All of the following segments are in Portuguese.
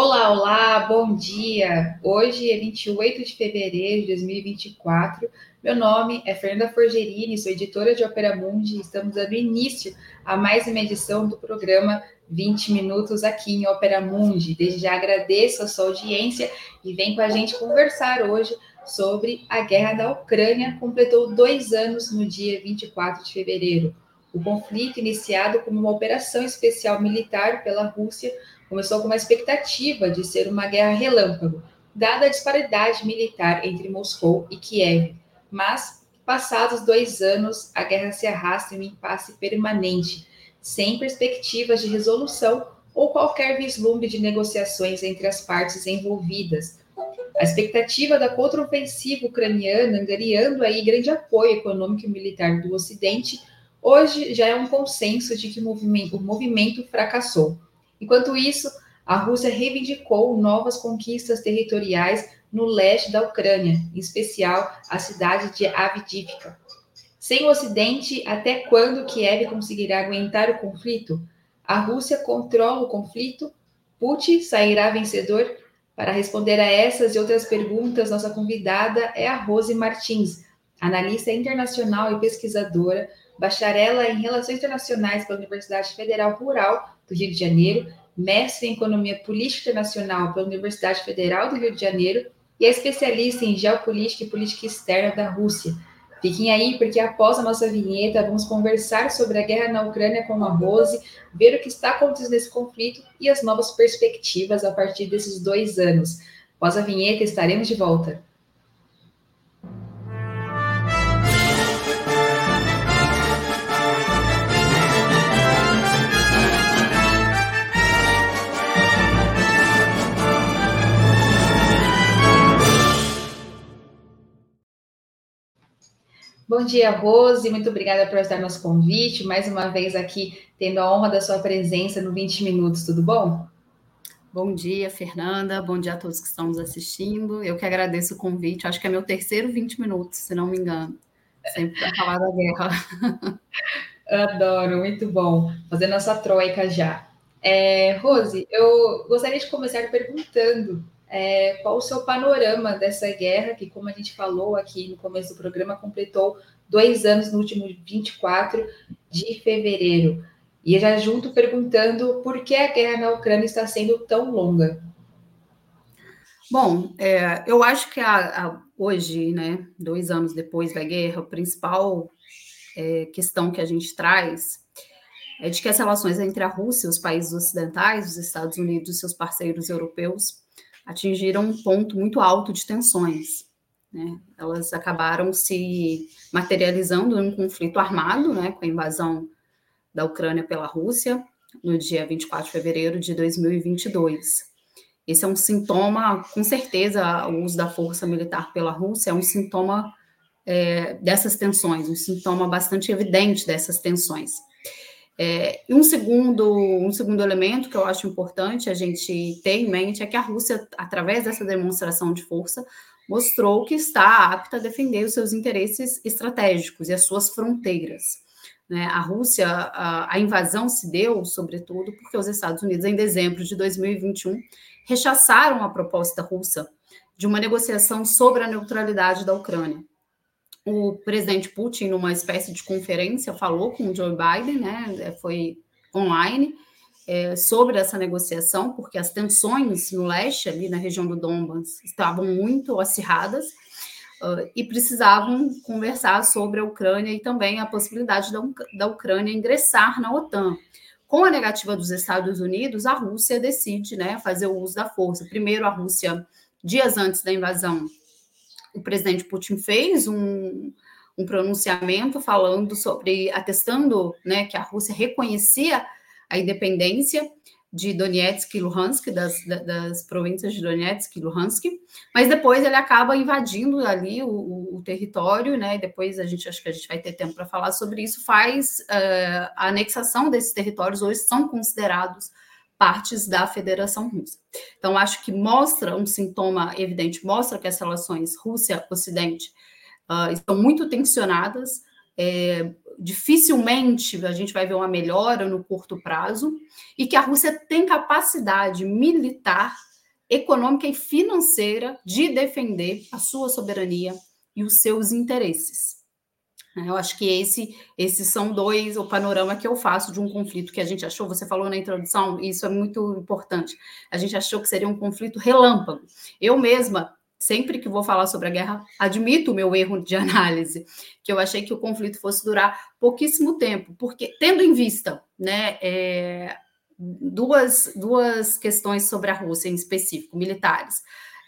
Olá, olá, bom dia! Hoje é 28 de fevereiro de 2024. Meu nome é Fernanda Forgerini, sou editora de Opera Mundi e estamos dando início a mais uma edição do programa 20 Minutos aqui em Opera Mundi. Desde já agradeço a sua audiência e vem com a gente conversar hoje sobre a guerra da Ucrânia. Completou dois anos no dia 24 de fevereiro. O conflito, iniciado como uma operação especial militar pela Rússia, começou com uma expectativa de ser uma guerra relâmpago, dada a disparidade militar entre Moscou e Kiev. Mas, passados dois anos, a guerra se arrasta em um impasse permanente, sem perspectivas de resolução ou qualquer vislumbre de negociações entre as partes envolvidas. A expectativa da contraofensiva ucraniana, angariando aí grande apoio econômico e militar do Ocidente, hoje já é um consenso de que o movimento, o movimento fracassou. Enquanto isso, a Rússia reivindicou novas conquistas territoriais no leste da Ucrânia, em especial a cidade de Avdiivka. Sem o Ocidente, até quando Kiev conseguirá aguentar o conflito? A Rússia controla o conflito? Putin sairá vencedor? Para responder a essas e outras perguntas, nossa convidada é a Rose Martins, analista internacional e pesquisadora, bacharela em Relações Internacionais pela Universidade Federal Rural do Rio de Janeiro, mestre em Economia Política Internacional pela Universidade Federal do Rio de Janeiro e é especialista em Geopolítica e Política Externa da Rússia. Fiquem aí, porque após a nossa vinheta, vamos conversar sobre a guerra na Ucrânia com a Rose, ver o que está acontecendo nesse conflito e as novas perspectivas a partir desses dois anos. Após a vinheta, estaremos de volta. Bom dia, Rose. Muito obrigada por aceitar nosso convite. Mais uma vez aqui, tendo a honra da sua presença no 20 Minutos, tudo bom? Bom dia, Fernanda. Bom dia a todos que estão nos assistindo. Eu que agradeço o convite. Acho que é meu terceiro 20 minutos, se não me engano. Sempre para falar da guerra. Adoro, muito bom. Fazendo essa troika já. É, Rose, eu gostaria de começar perguntando é, qual o seu panorama dessa guerra, que, como a gente falou aqui no começo do programa, completou dois anos no último 24 de fevereiro. E já junto perguntando por que a guerra na Ucrânia está sendo tão longa. Bom, é, eu acho que a, a, hoje, né, dois anos depois da guerra, a principal é, questão que a gente traz é de que as relações entre a Rússia, os países ocidentais, os Estados Unidos e seus parceiros europeus atingiram um ponto muito alto de tensões. Né? Elas acabaram se materializando em um conflito armado, né, com a invasão da Ucrânia pela Rússia, no dia 24 de fevereiro de 2022. Esse é um sintoma, com certeza, o uso da força militar pela Rússia é um sintoma é, dessas tensões, um sintoma bastante evidente dessas tensões. É, um, segundo, um segundo elemento que eu acho importante a gente ter em mente é que a Rússia, através dessa demonstração de força, mostrou que está apta a defender os seus interesses estratégicos e as suas fronteiras. Né? A Rússia, a, a invasão se deu, sobretudo, porque os Estados Unidos, em dezembro de 2021, rechaçaram a proposta russa de uma negociação sobre a neutralidade da Ucrânia o presidente Putin, numa espécie de conferência, falou com o Joe Biden, né? É, foi online, é, sobre essa negociação, porque as tensões no leste, ali na região do Donbass, estavam muito acirradas uh, e precisavam conversar sobre a Ucrânia e também a possibilidade da, da Ucrânia ingressar na OTAN. Com a negativa dos Estados Unidos, a Rússia decide né, fazer o uso da força. Primeiro, a Rússia, dias antes da invasão, o presidente Putin fez um, um pronunciamento falando sobre, atestando né, que a Rússia reconhecia a independência de Donetsk e Luhansk, das, das províncias de Donetsk e Luhansk, mas depois ele acaba invadindo ali o, o, o território, né? Depois a gente acho que a gente vai ter tempo para falar sobre isso. Faz uh, a anexação desses territórios hoje são considerados partes da Federação Russa. Então, acho que mostra um sintoma evidente, mostra que as relações Rússia-Ocidente uh, estão muito tensionadas. É, dificilmente a gente vai ver uma melhora no curto prazo e que a Rússia tem capacidade militar econômica e financeira de defender a sua soberania e os seus interesses. Eu acho que esse, esses são dois, o panorama que eu faço de um conflito que a gente achou, você falou na introdução, isso é muito importante. A gente achou que seria um conflito relâmpago. Eu mesma, sempre que vou falar sobre a guerra, admito o meu erro de análise, que eu achei que o conflito fosse durar pouquíssimo tempo, porque, tendo em vista né, é, duas, duas questões sobre a Rússia em específico, militares.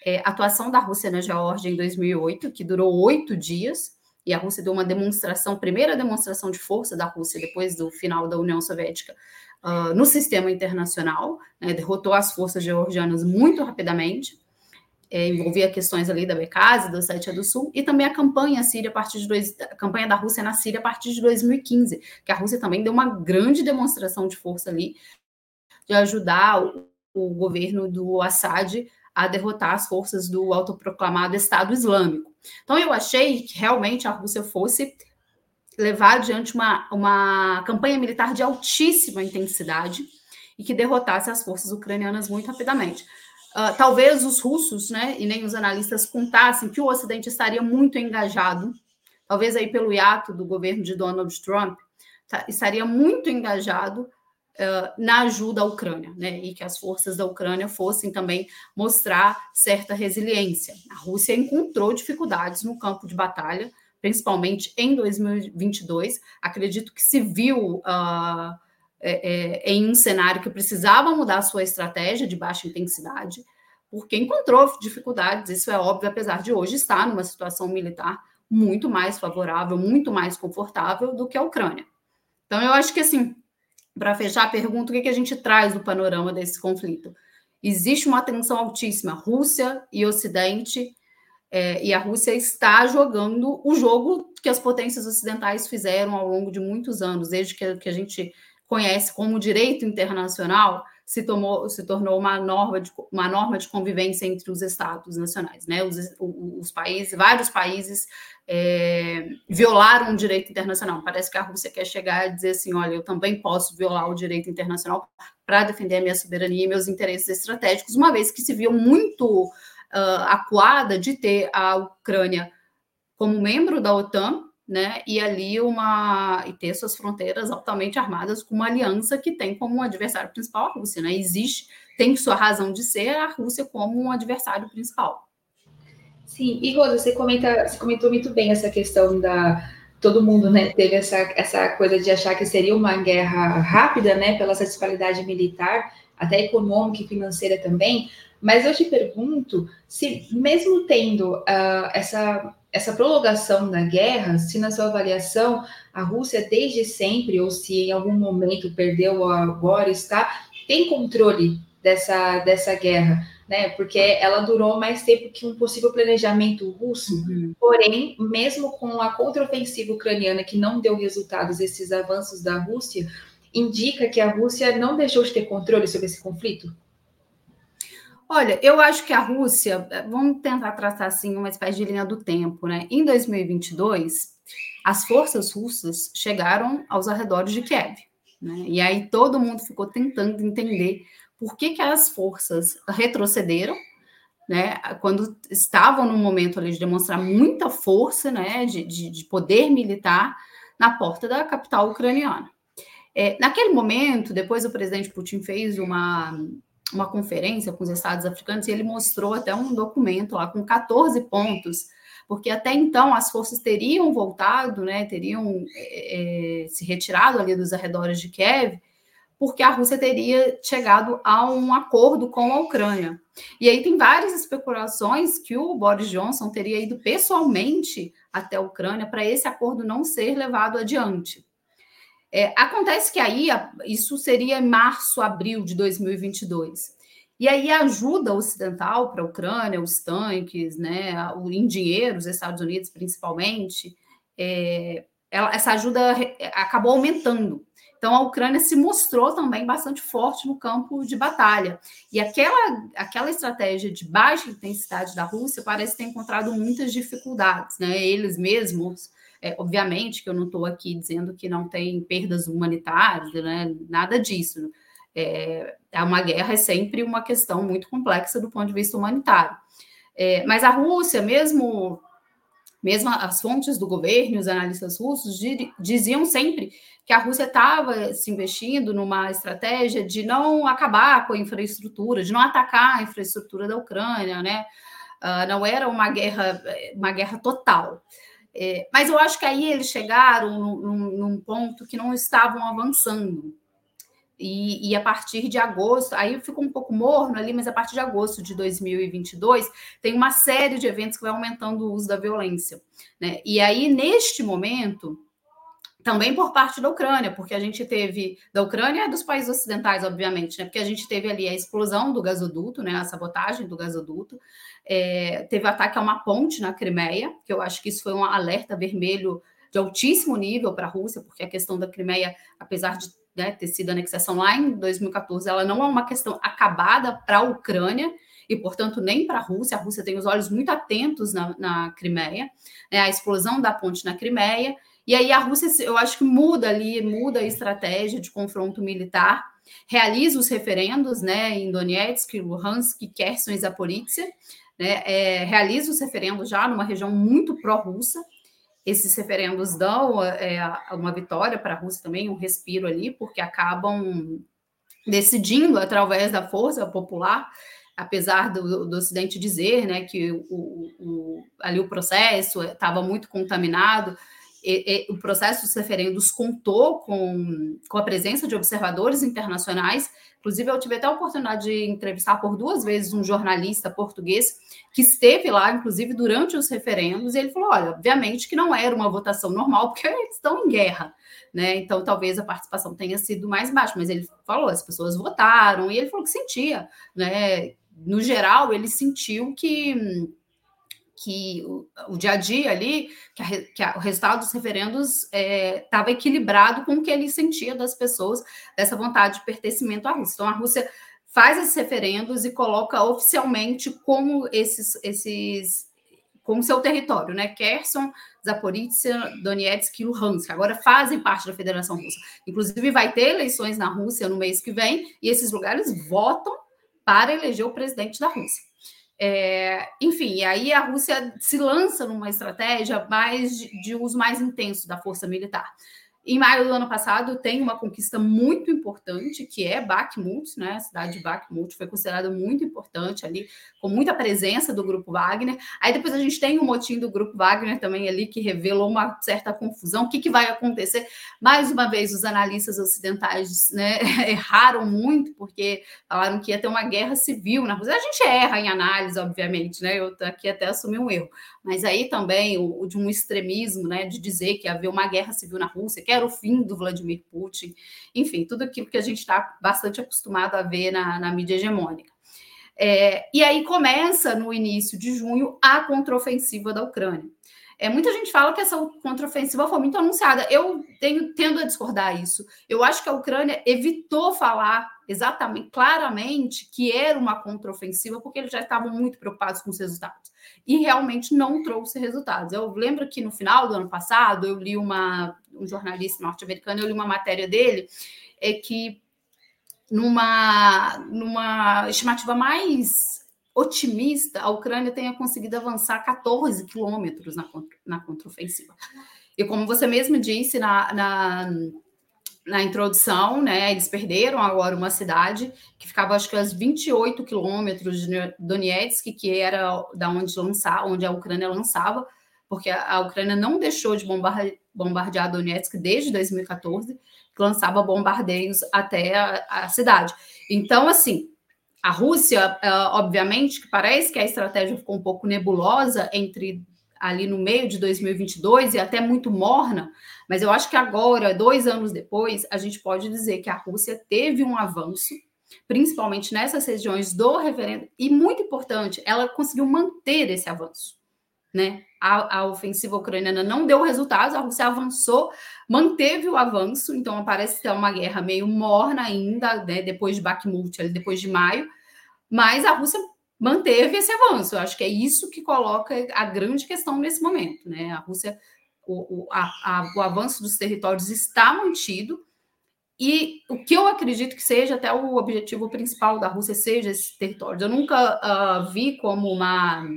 É, atuação da Rússia na Geórgia em 2008, que durou oito dias, e a Rússia deu uma demonstração, primeira demonstração de força da Rússia depois do final da União Soviética uh, no sistema internacional, né, derrotou as forças georgianas muito rapidamente, é, envolvia questões ali da Becase, da Ossétia do Sul, e também a campanha síria a partir de dois, a campanha da Rússia na Síria a partir de 2015, que a Rússia também deu uma grande demonstração de força ali, de ajudar o, o governo do Assad a derrotar as forças do autoproclamado Estado Islâmico. Então, eu achei que realmente a Rússia fosse levar adiante uma, uma campanha militar de altíssima intensidade e que derrotasse as forças ucranianas muito rapidamente. Uh, talvez os russos, né, e nem os analistas contassem que o Ocidente estaria muito engajado, talvez aí pelo hiato do governo de Donald Trump, tá, estaria muito engajado na ajuda à Ucrânia, né, e que as forças da Ucrânia fossem também mostrar certa resiliência. A Rússia encontrou dificuldades no campo de batalha, principalmente em 2022. Acredito que se viu uh, é, é, em um cenário que precisava mudar sua estratégia de baixa intensidade, porque encontrou dificuldades, isso é óbvio, apesar de hoje estar numa situação militar muito mais favorável, muito mais confortável do que a Ucrânia. Então, eu acho que, assim, para fechar pergunta, o que, que a gente traz do panorama desse conflito? Existe uma tensão altíssima, Rússia e Ocidente, é, e a Rússia está jogando o jogo que as potências ocidentais fizeram ao longo de muitos anos, desde que, que a gente conhece como direito internacional, se, tomou, se tornou uma norma, de, uma norma de convivência entre os estados nacionais. Né? Os, os países, vários países é, violaram o direito internacional. Parece que a Rússia quer chegar e dizer assim: olha, eu também posso violar o direito internacional para defender a minha soberania e meus interesses estratégicos, uma vez que se viu muito uh, acuada de ter a Ucrânia como membro da OTAN né? E ali uma e ter suas fronteiras altamente armadas com uma aliança que tem como adversário principal a Rússia, né? Existe, tem sua razão de ser a Rússia como um adversário principal. Sim, e Rosa, você comenta, você comentou muito bem essa questão da todo mundo, né, teve essa, essa coisa de achar que seria uma guerra rápida, né, pela disparidade militar, até econômica e financeira também. Mas eu te pergunto se, mesmo tendo uh, essa essa prolongação da guerra, se na sua avaliação a Rússia desde sempre, ou se em algum momento perdeu agora está, tem controle dessa, dessa guerra, né? Porque ela durou mais tempo que um possível planejamento russo. Uhum. Porém, mesmo com a contraofensiva ucraniana que não deu resultados, esses avanços da Rússia, indica que a Rússia não deixou de ter controle sobre esse conflito? Olha, eu acho que a Rússia, eh, vamos tentar traçar assim uma espécie de linha do tempo, né? Em 2022, as forças russas chegaram aos arredores de Kiev, né? E aí todo mundo ficou tentando entender por que, que as forças retrocederam, né? Quando estavam no momento ali de demonstrar muita força, né? De, de, de poder militar na porta da capital ucraniana. É, naquele momento, depois o presidente Putin fez uma uma conferência com os estados africanos e ele mostrou até um documento lá com 14 pontos, porque até então as forças teriam voltado, né, teriam é, se retirado ali dos arredores de Kiev, porque a Rússia teria chegado a um acordo com a Ucrânia. E aí tem várias especulações que o Boris Johnson teria ido pessoalmente até a Ucrânia para esse acordo não ser levado adiante. É, acontece que aí, isso seria em março, abril de 2022. E aí a ajuda ocidental para a Ucrânia, os tanques, né, em dinheiro, os Estados Unidos principalmente, é, ela, essa ajuda acabou aumentando. Então a Ucrânia se mostrou também bastante forte no campo de batalha. E aquela, aquela estratégia de baixa intensidade da Rússia parece ter encontrado muitas dificuldades. Né? Eles mesmos é, obviamente que eu não estou aqui dizendo que não tem perdas humanitárias, né? nada disso. É, é, uma guerra é sempre uma questão muito complexa do ponto de vista humanitário. É, mas a Rússia, mesmo, mesmo as fontes do governo, os analistas russos, diziam sempre que a Rússia estava se investindo numa estratégia de não acabar com a infraestrutura, de não atacar a infraestrutura da Ucrânia, né? Uh, não era uma guerra, uma guerra total. É, mas eu acho que aí eles chegaram num, num ponto que não estavam avançando. E, e, a partir de agosto, aí ficou um pouco morno ali, mas a partir de agosto de 2022, tem uma série de eventos que vai aumentando o uso da violência. Né? E aí, neste momento, também por parte da Ucrânia, porque a gente teve da Ucrânia e dos países ocidentais, obviamente, né? Porque a gente teve ali a explosão do gasoduto, né? A sabotagem do gasoduto, é, teve ataque a uma ponte na Crimeia, que eu acho que isso foi um alerta vermelho de altíssimo nível para a Rússia, porque a questão da Crimeia, apesar de né, ter sido anexação lá em 2014, ela não é uma questão acabada para a Ucrânia e, portanto, nem para a Rússia. A Rússia tem os olhos muito atentos na, na Crimeia, né, a explosão da ponte na Crimeia e aí a Rússia, eu acho que muda ali, muda a estratégia de confronto militar, realiza os referendos, né, em Donetsk, Luhansk, Kherson e Zaporizhia, né, é, realiza os referendos já numa região muito pró-russa. Esses referendos dão é, uma vitória para a Rússia também, um respiro ali, porque acabam decidindo através da força popular apesar do, do Ocidente dizer né, que o, o, ali o processo estava muito contaminado, e, e, o processo dos referendos contou com, com a presença de observadores internacionais. Inclusive, eu tive até a oportunidade de entrevistar por duas vezes um jornalista português que esteve lá, inclusive, durante os referendos, e ele falou: olha, obviamente que não era uma votação normal, porque eles estão em guerra. Né? Então, talvez a participação tenha sido mais baixa, mas ele falou: as pessoas votaram, e ele falou que sentia. Né? No geral, ele sentiu que que o, o, dia a dia ali, que, a, que a, o resultado dos referendos estava é, equilibrado com o que ele sentia das pessoas, dessa vontade de pertencimento à Rússia. Então, a Rússia faz esses referendos e coloca oficialmente como esses, esses como seu território, né? Kherson, Zaporizhia, Donetsk e Luhansk, agora fazem parte da Federação Russa. Inclusive, vai ter eleições na Rússia no mês que vem, e esses lugares votam para eleger o presidente da Rússia. É, enfim, aí a Rússia se lança numa estratégia mais de, de uso mais intenso da força militar. Em maio do ano passado, tem uma conquista muito importante, que é Bakhmut, né? A cidade de Bakhmut foi considerada muito importante ali, com muita presença do Grupo Wagner. Aí depois a gente tem o um motim do Grupo Wagner também ali, que revelou uma certa confusão. O que, que vai acontecer? Mais uma vez, os analistas ocidentais né, erraram muito, porque falaram que ia ter uma guerra civil na Rússia. A gente erra em análise, obviamente, né? Eu aqui até assumi um erro. Mas aí também o, de um extremismo, né? De dizer que havia uma guerra civil na Rússia, que era o fim do Vladimir Putin, enfim, tudo aquilo que a gente está bastante acostumado a ver na, na mídia hegemônica. É, e aí começa, no início de junho, a contraofensiva da Ucrânia. É, muita gente fala que essa contraofensiva foi muito anunciada. Eu tenho, tendo a discordar isso. Eu acho que a Ucrânia evitou falar exatamente, claramente, que era uma contraofensiva, porque eles já estavam muito preocupados com os resultados. E realmente não trouxe resultados. Eu lembro que no final do ano passado, eu li uma, um jornalista norte-americano, eu li uma matéria dele, é que numa, numa estimativa mais otimista, a Ucrânia tenha conseguido avançar 14 quilômetros na, na contraofensiva. E como você mesmo disse na, na, na, introdução, né, eles perderam agora uma cidade que ficava, acho que, a 28 quilômetros de Donetsk, que era da onde, lançar, onde a Ucrânia lançava, porque a, Ucrânia não deixou de bombardear, Donetsk desde 2014, que lançava bombardeios até a, a cidade. Então, assim, a Rússia, é, obviamente, que parece que a estratégia ficou um pouco nebulosa entre ali no meio de 2022 e até muito morna, mas eu acho que agora, dois anos depois, a gente pode dizer que a Rússia teve um avanço, principalmente nessas regiões do referendo, e muito importante, ela conseguiu manter esse avanço. Né? A, a ofensiva ucraniana não deu resultados, a Rússia avançou, manteve o avanço, então parece ter uma guerra meio morna ainda, né, depois de Bakhmut, depois de maio, mas a Rússia manteve esse avanço. Eu acho que é isso que coloca a grande questão nesse momento. Né? A Rússia, o, o, a, a, o avanço dos territórios está mantido, e o que eu acredito que seja até o objetivo principal da Rússia seja esses territórios. Eu nunca uh, vi como uma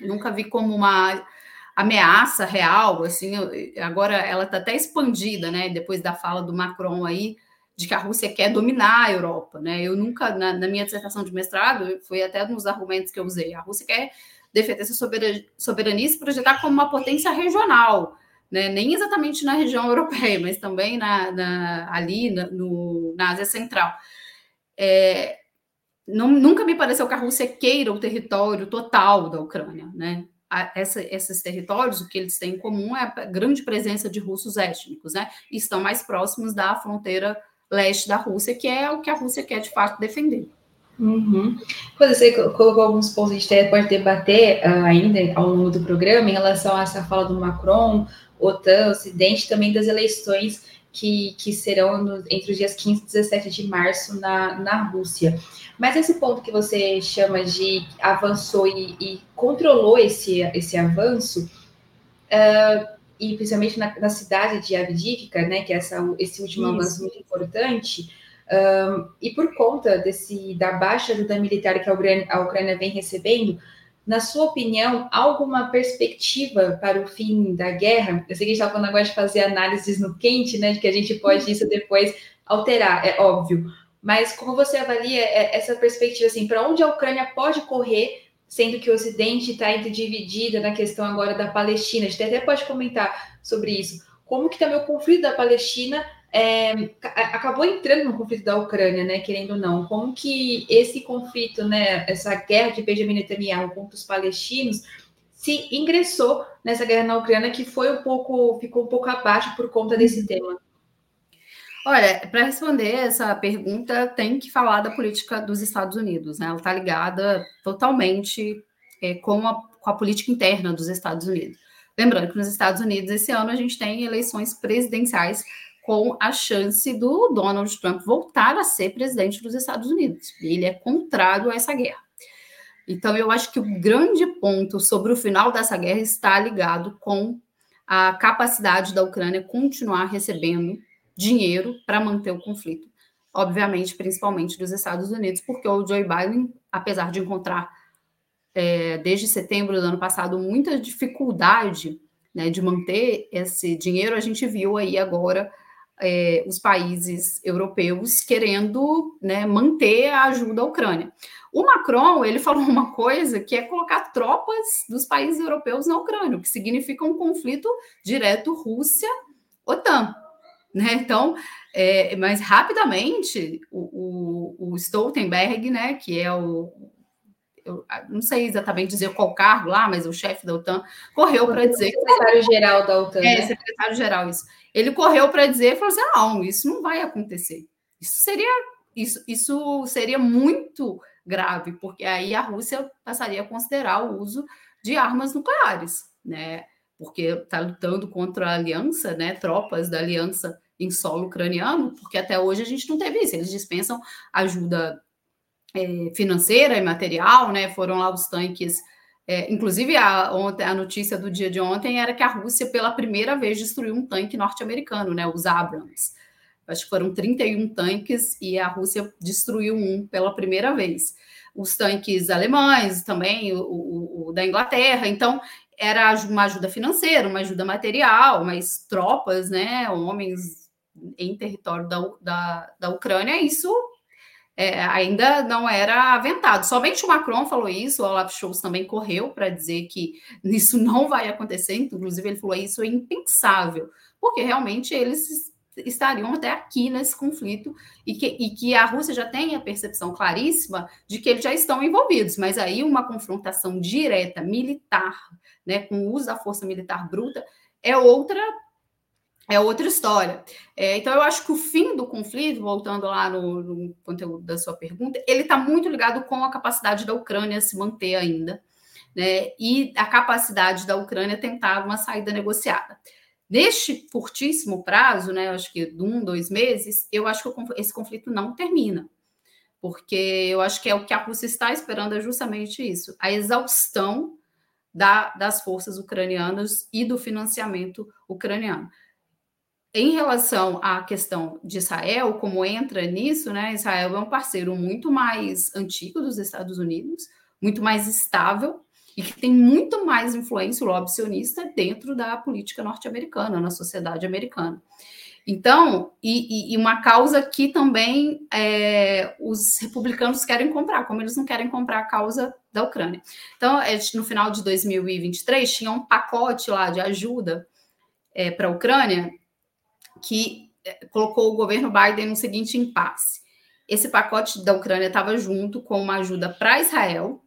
nunca vi como uma ameaça real, assim, agora ela está até expandida, né, depois da fala do Macron aí, de que a Rússia quer dominar a Europa, né, eu nunca, na, na minha dissertação de mestrado, foi até nos argumentos que eu usei, a Rússia quer defender sua soberania e se projetar como uma potência regional, né, nem exatamente na região europeia, mas também na, na ali na, no, na Ásia Central. É, não, nunca me pareceu que a Rússia queira o território total da Ucrânia, né? essa, esses territórios, o que eles têm em comum é a grande presença de russos étnicos, né? Estão mais próximos da fronteira leste da Rússia, que é o que a Rússia quer de fato defender. Uhum. Você colocou alguns pontos, a gente pode debater uh, ainda ao longo do programa em relação a essa fala do Macron, OTAN, Ocidente, também das eleições que, que serão no, entre os dias 15 e 17 de março na, na Rússia. Mas esse ponto que você chama de avançou e, e controlou esse, esse avanço, uh, e principalmente na, na, cidade de Avdiivka, né, que é essa, esse último Isso. avanço muito importante, um, e por conta desse da baixa ajuda militar que a Ucrânia, a Ucrânia vem recebendo, na sua opinião, alguma perspectiva para o fim da guerra? Eu sei que a gente estava falando agora de fazer análises no quente, né? De que a gente pode isso depois alterar, é óbvio. Mas como você avalia é, essa perspectiva, assim, para onde a Ucrânia pode correr, sendo que o Ocidente está dividida na questão agora da Palestina? A gente até pode comentar sobre isso. Como que também o conflito da Palestina é, acabou entrando no conflito da Ucrânia, né, querendo ou não. Como que esse conflito, né, essa guerra de Benjamin Netanyahu contra os palestinos se ingressou nessa guerra na Ucrânia que foi um pouco, ficou um pouco abaixo por conta desse tema. Olha, para responder essa pergunta, tem que falar da política dos Estados Unidos, né? Ela está ligada totalmente é, com, a, com a política interna dos Estados Unidos. Lembrando que nos Estados Unidos, esse ano, a gente tem eleições presidenciais com a chance do Donald Trump voltar a ser presidente dos Estados Unidos. Ele é contrário a essa guerra. Então, eu acho que o grande ponto sobre o final dessa guerra está ligado com a capacidade da Ucrânia continuar recebendo dinheiro para manter o conflito. Obviamente, principalmente dos Estados Unidos, porque o Joe Biden, apesar de encontrar é, desde setembro do ano passado muita dificuldade né, de manter esse dinheiro, a gente viu aí agora é, os países europeus querendo né, manter a ajuda à Ucrânia. O Macron ele falou uma coisa que é colocar tropas dos países europeus na Ucrânia, o que significa um conflito direto Rússia-OTAN. Né? Então, é, mas rapidamente o, o, o, Stoltenberg, né, que é o eu não sei exatamente dizer qual cargo lá, mas o chefe da OTAN correu para dizer secretário-geral da OTAN. É, né? secretário-geral isso ele correu para dizer, falou assim, não, isso não vai acontecer. Isso seria, isso, isso seria muito grave, porque aí a Rússia passaria a considerar o uso de armas nucleares, né? Porque está lutando contra a aliança, né? Tropas da aliança em solo ucraniano, porque até hoje a gente não teve isso. Eles dispensam ajuda é, financeira e material, né? Foram lá os tanques é, inclusive, a, ontem, a notícia do dia de ontem era que a Rússia, pela primeira vez, destruiu um tanque norte-americano, né, os Abrams. Acho que foram 31 tanques e a Rússia destruiu um pela primeira vez. Os tanques alemães também, o, o, o da Inglaterra. Então, era uma ajuda financeira, uma ajuda material, mas tropas, né, homens em território da, da, da Ucrânia, isso é, ainda não era aventado. Somente o Macron falou isso, o Olaf Scholz também correu para dizer que isso não vai acontecer, inclusive ele falou isso é impensável, porque realmente eles estariam até aqui nesse conflito e que, e que a Rússia já tem a percepção claríssima de que eles já estão envolvidos, mas aí uma confrontação direta militar, né, com o uso da força militar bruta, é outra é outra história. É, então, eu acho que o fim do conflito, voltando lá no, no conteúdo da sua pergunta, ele está muito ligado com a capacidade da Ucrânia se manter ainda, né? E a capacidade da Ucrânia tentar uma saída negociada. Neste curtíssimo prazo, né? Acho que de um, dois meses, eu acho que esse conflito não termina. Porque eu acho que é o que a Rússia está esperando é justamente isso: a exaustão da, das forças ucranianas e do financiamento ucraniano em relação à questão de Israel, como entra nisso, né? Israel é um parceiro muito mais antigo dos Estados Unidos, muito mais estável e que tem muito mais influência, o lobby sionista, dentro da política norte-americana, na sociedade americana. Então, e, e, uma causa que também é, os republicanos querem comprar, como eles não querem comprar a causa da Ucrânia. Então, é, no final de 2023, tinha um pacote lá de ajuda é, para a Ucrânia que é, colocou o governo Biden no seguinte impasse. Esse pacote da Ucrânia estava junto com uma ajuda para Israel,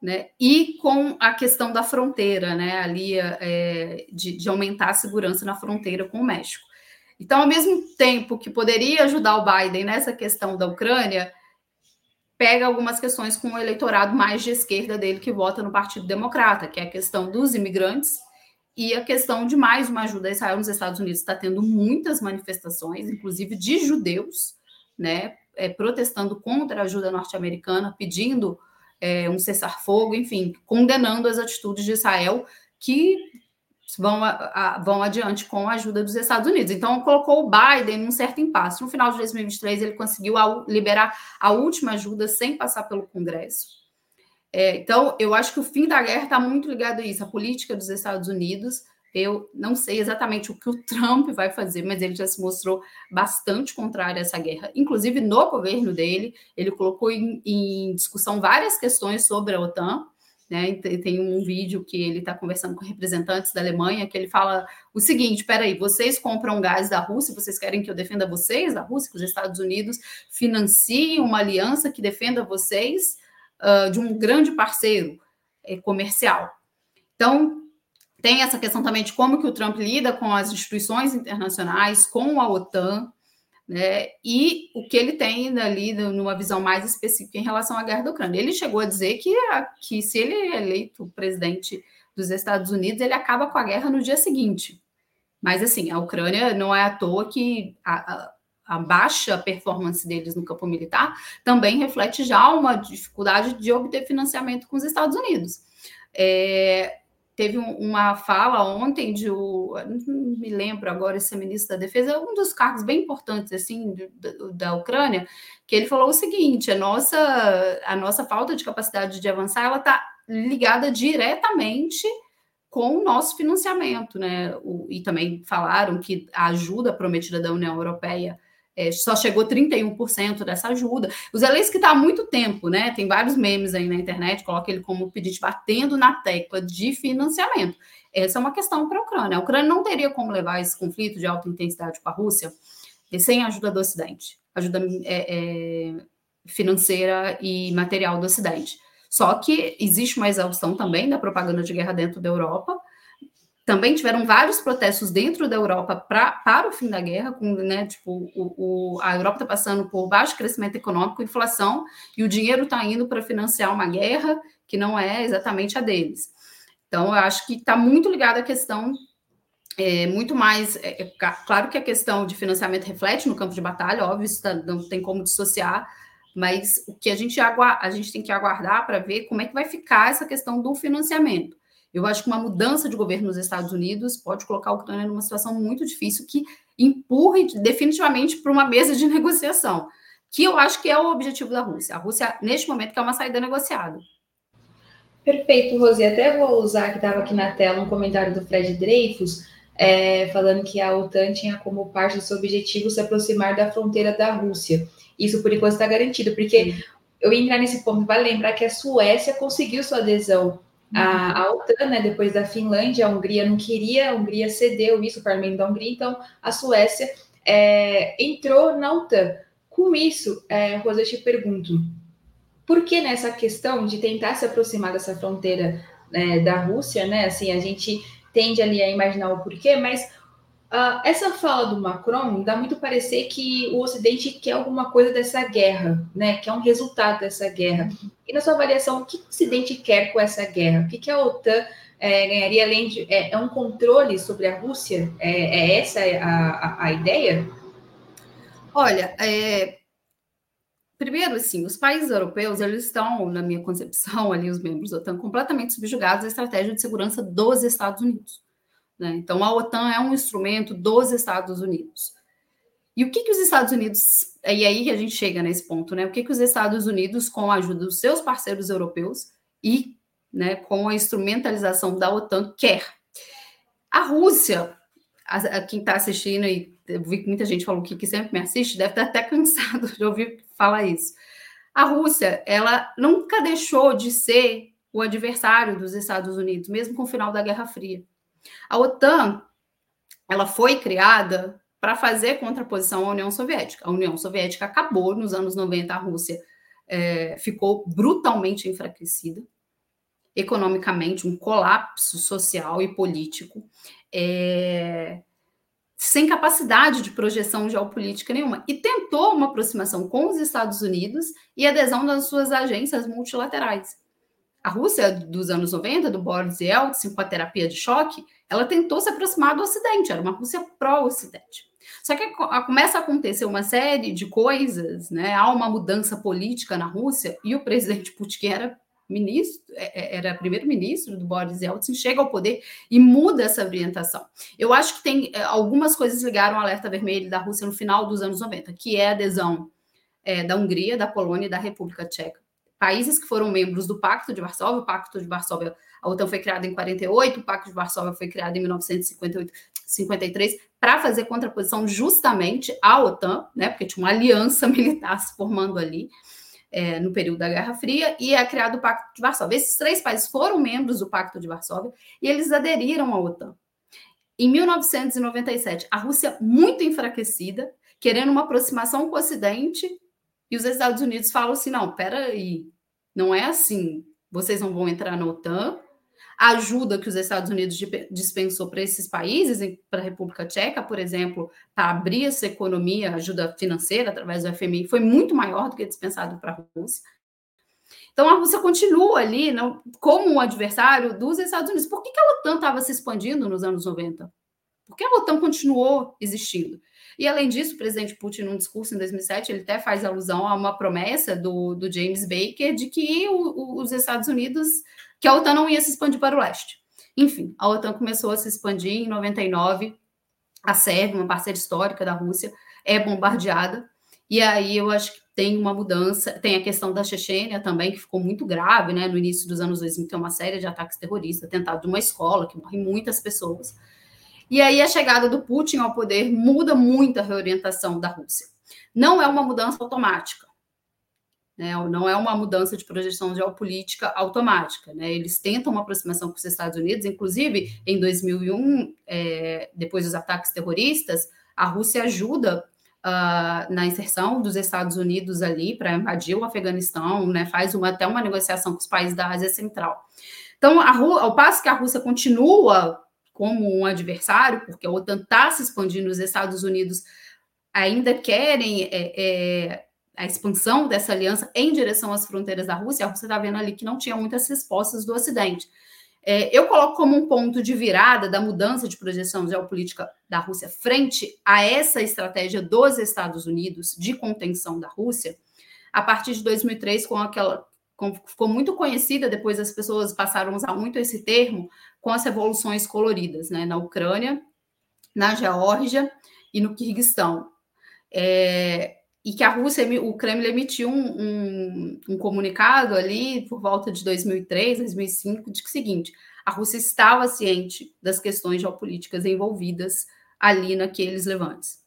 né, e com a questão da fronteira, né, ali é, de, de, aumentar a segurança na fronteira com o México. Então, ao mesmo tempo que poderia ajudar o Biden nessa questão da Ucrânia, pega algumas questões com o eleitorado mais de esquerda dele que vota no Partido Democrata, que é a questão dos imigrantes e a questão de mais uma ajuda a Israel nos Estados Unidos. Está tendo muitas manifestações, inclusive de judeus, né, é, protestando contra a ajuda norte-americana, pedindo é, um cessar-fogo, enfim, condenando as atitudes de Israel que vão, a, a, vão adiante com a ajuda dos Estados Unidos. Então, colocou o Biden num certo impasse. No final de 2023, ele conseguiu a, liberar a última ajuda sem passar pelo Congresso. É, então, eu acho que o fim da guerra está muito ligado a isso, a política dos Estados Unidos. Eu não sei exatamente o que o Trump vai fazer, mas ele já se mostrou bastante contrário a essa guerra. Inclusive, no governo dele, ele colocou em, em discussão várias questões sobre a OTAN. Né? Tem um vídeo que ele está conversando com representantes da Alemanha que ele fala o seguinte: peraí, vocês compram gás da Rússia, vocês querem que eu defenda vocês da Rússia, que os Estados Unidos financiem uma aliança que defenda vocês? uh, de um grande parceiro é, comercial. Então, tem essa questão também de como que o Trump lida com as instituições internacionais, com a OTAN, né? E o que ele tem ali numa visão mais específica em relação à guerra da Ucrânia. Ele chegou a dizer que, que se ele é eleito presidente dos Estados Unidos, ele acaba com a guerra no dia seguinte. Mas assim, a Ucrânia não é à toa que a, a baixa performance deles no campo militar também reflete já uma dificuldade de obter financiamento com os Estados Unidos. É, teve uma fala ontem de o, não me lembro agora se é ministro da Defesa, um dos cargos bem importantes assim da, da Ucrânia, que ele falou o seguinte: a nossa a nossa falta de capacidade de avançar ela está ligada diretamente com o nosso financiamento, né? O, e também falaram que a ajuda prometida da União Europeia é, só chegou 31% dessa ajuda. O Zelensky está há muito tempo, né? Tem vários memes aí na internet, coloca ele como pedinte batendo na tecla de financiamento. Essa é uma questão para a Ucrânia. A Ucrânia não teria como levar esse conflito de alta intensidade com a Rússia sem a ajuda do Ocidente, ajuda é, é, financeira e material do Ocidente. Só que existe uma exaustão também da propaganda de guerra dentro da Europa, também tiveram vários protestos dentro da Europa pra, para o fim da guerra, com, né, tipo, o, o a Europa está passando por baixo crescimento econômico, inflação, e o dinheiro está indo para financiar uma guerra que não é exatamente a deles. Então, eu acho que está muito ligado à questão, é, muito mais. É, é, claro que a questão de financiamento reflete no campo de batalha, óbvio, isso tá, não tem como dissociar, mas o que a gente, a gente tem que aguardar para ver como é que vai ficar essa questão do financiamento eu acho que uma mudança de governo nos Estados Unidos pode colocar a Ucrânia numa situação muito difícil que empurre definitivamente para uma mesa de negociação, que eu acho que é o objetivo da Rússia. A Rússia, neste momento, quer uma saída negociada. Perfeito, Rosi. Até vou usar que estava aqui na tela um comentário do Fred Dreyfus, é, falando que a OTAN tinha como parte do seu objetivo se aproximar da fronteira da Rússia. Isso, por enquanto, está garantido, porque Sim. eu ia entrar nesse ponto, vale lembrar que a Suécia conseguiu sua adesão a, a OTAN, né, depois da Finlândia, a Hungria não queria, a Hungria cedeu isso para o parlamento da Hungria, então a Suécia é, entrou na OTAN. Com isso, é, Rosa, eu te pergunto, por que nessa questão de tentar se aproximar dessa fronteira né, da Rússia, né? Assim, a gente tende ali a imaginar o porquê, mas Uh, essa fala do Macron dá muito parecer que o Ocidente quer alguma coisa dessa guerra, né? Que é um resultado dessa guerra. E na sua avaliação, o que o Ocidente quer com essa guerra? O que, que a OTAN é, ganharia além de é, é, um controle sobre a Rússia? É, é essa a, a, a, ideia? Olha, é, primeiro, assim, os países europeus eles estão, na minha concepção, ali os membros da OTAN completamente subjugados à estratégia de segurança dos Estados Unidos. Né? Então, a OTAN é um instrumento dos Estados Unidos. E o que, que os Estados Unidos. E aí que a gente chega nesse ponto, né? O que, que os Estados Unidos, com a ajuda dos seus parceiros europeus e né, com a instrumentalização da OTAN, quer? A Rússia, a, a quem está assistindo, e eu vi que muita gente falou que, que sempre me assiste, deve estar até cansado de ouvir falar isso. A Rússia, ela nunca deixou de ser o adversário dos Estados Unidos, mesmo com o final da Guerra Fria. A OTAN, ela foi criada para fazer contraposição à União Soviética. A União Soviética acabou nos anos 90, a Rússia é, ficou brutalmente enfraquecida, economicamente, um colapso social e político, é, sem capacidade de projeção geopolítica nenhuma, e tentou uma aproximação com os Estados Unidos e adesão das suas agências multilaterais. A Rússia dos anos 90, do Boris Yeltsin, com a terapia de choque, ela tentou se aproximar do Ocidente, era uma Rússia pró-Ocidente. Só que começa a acontecer uma série de coisas, né? Há uma mudança política na Rússia e o presidente Putin era ministro, é, é, era primeiro-ministro do Boris Yeltsin, chega ao poder e muda essa orientação. Eu acho que tem é, algumas coisas ligaram ao alerta vermelho da Rússia no final dos anos 90, que é a adesão é, da Hungria, da Polônia e da República Tcheca. Países que foram membros do Pacto de Varsóvia, o Pacto de Varsóvia, a OTAN foi criada em 48, o Pacto de Varsóvia foi criado em 1958, 53, para fazer contraposição justamente à OTAN, né, porque tinha uma aliança militar se formando ali é, no período da Guerra Fria, e é criado o Pacto de Varsóvia. Esses três países foram membros do Pacto de Varsóvia e eles aderiram à OTAN. Em 1997, a Rússia muito enfraquecida, querendo uma aproximação com o Ocidente, e os Estados Unidos falam assim: não, peraí, não é assim. Vocês não vão entrar na OTAN, a ajuda que os Estados Unidos dispensou para esses países, para a República Tcheca, por exemplo, para abrir essa economia, ajuda financeira através do FMI, foi muito maior do que dispensado para a Rússia. Então a Rússia continua ali não, como um adversário dos Estados Unidos. Por que, que a OTAN estava se expandindo nos anos 90? Por que a OTAN continuou existindo? E além disso, o presidente Putin, num discurso em 2007, ele até faz alusão a uma promessa do, do James Baker de que o, o, os Estados Unidos que a OTAN não ia se expandir para o leste. Enfim, a OTAN começou a se expandir em 99. A Sérvia, uma parceira histórica da Rússia, é bombardeada. E aí eu acho que tem uma mudança. Tem a questão da Chechênia também, que ficou muito grave, né? No início dos anos 2000, tem uma série de ataques terroristas, atentado de uma escola, que morrem muitas pessoas. E aí a chegada do Putin ao poder muda muito a reorientação da Rússia. Não é uma mudança automática. Né? Não é uma mudança de projeção geopolítica automática. Né? Eles tentam uma aproximação com os Estados Unidos, inclusive em 2001, é, depois dos ataques terroristas, a Rússia ajuda uh, na inserção dos Estados Unidos ali para invadir o Afeganistão, né? faz uma, até uma negociação com os países da Ásia Central. Então, ao passo que a Rússia continua como um adversário, porque a OTAN está se expandindo, os Estados Unidos ainda querem é, é, a expansão dessa aliança em direção às fronteiras da Rússia, Rússia está vendo ali que não tinha muitas respostas do Ocidente. É, eu coloco como um ponto de virada da mudança de projeção geopolítica da Rússia frente a essa estratégia dos Estados Unidos de contenção da Rússia, a partir de 2003, com aquela com, ficou muito conhecida, depois as pessoas passaram a usar muito esse termo, com as revoluções coloridas, né, na Ucrânia, na Geórgia e no Quirguistão. É, e que a Rússia, o Kremlin emitiu um, um, um, comunicado ali por volta de 2003, 2005, de que o seguinte, a Rússia estava ciente das questões geopolíticas envolvidas ali naqueles levantes.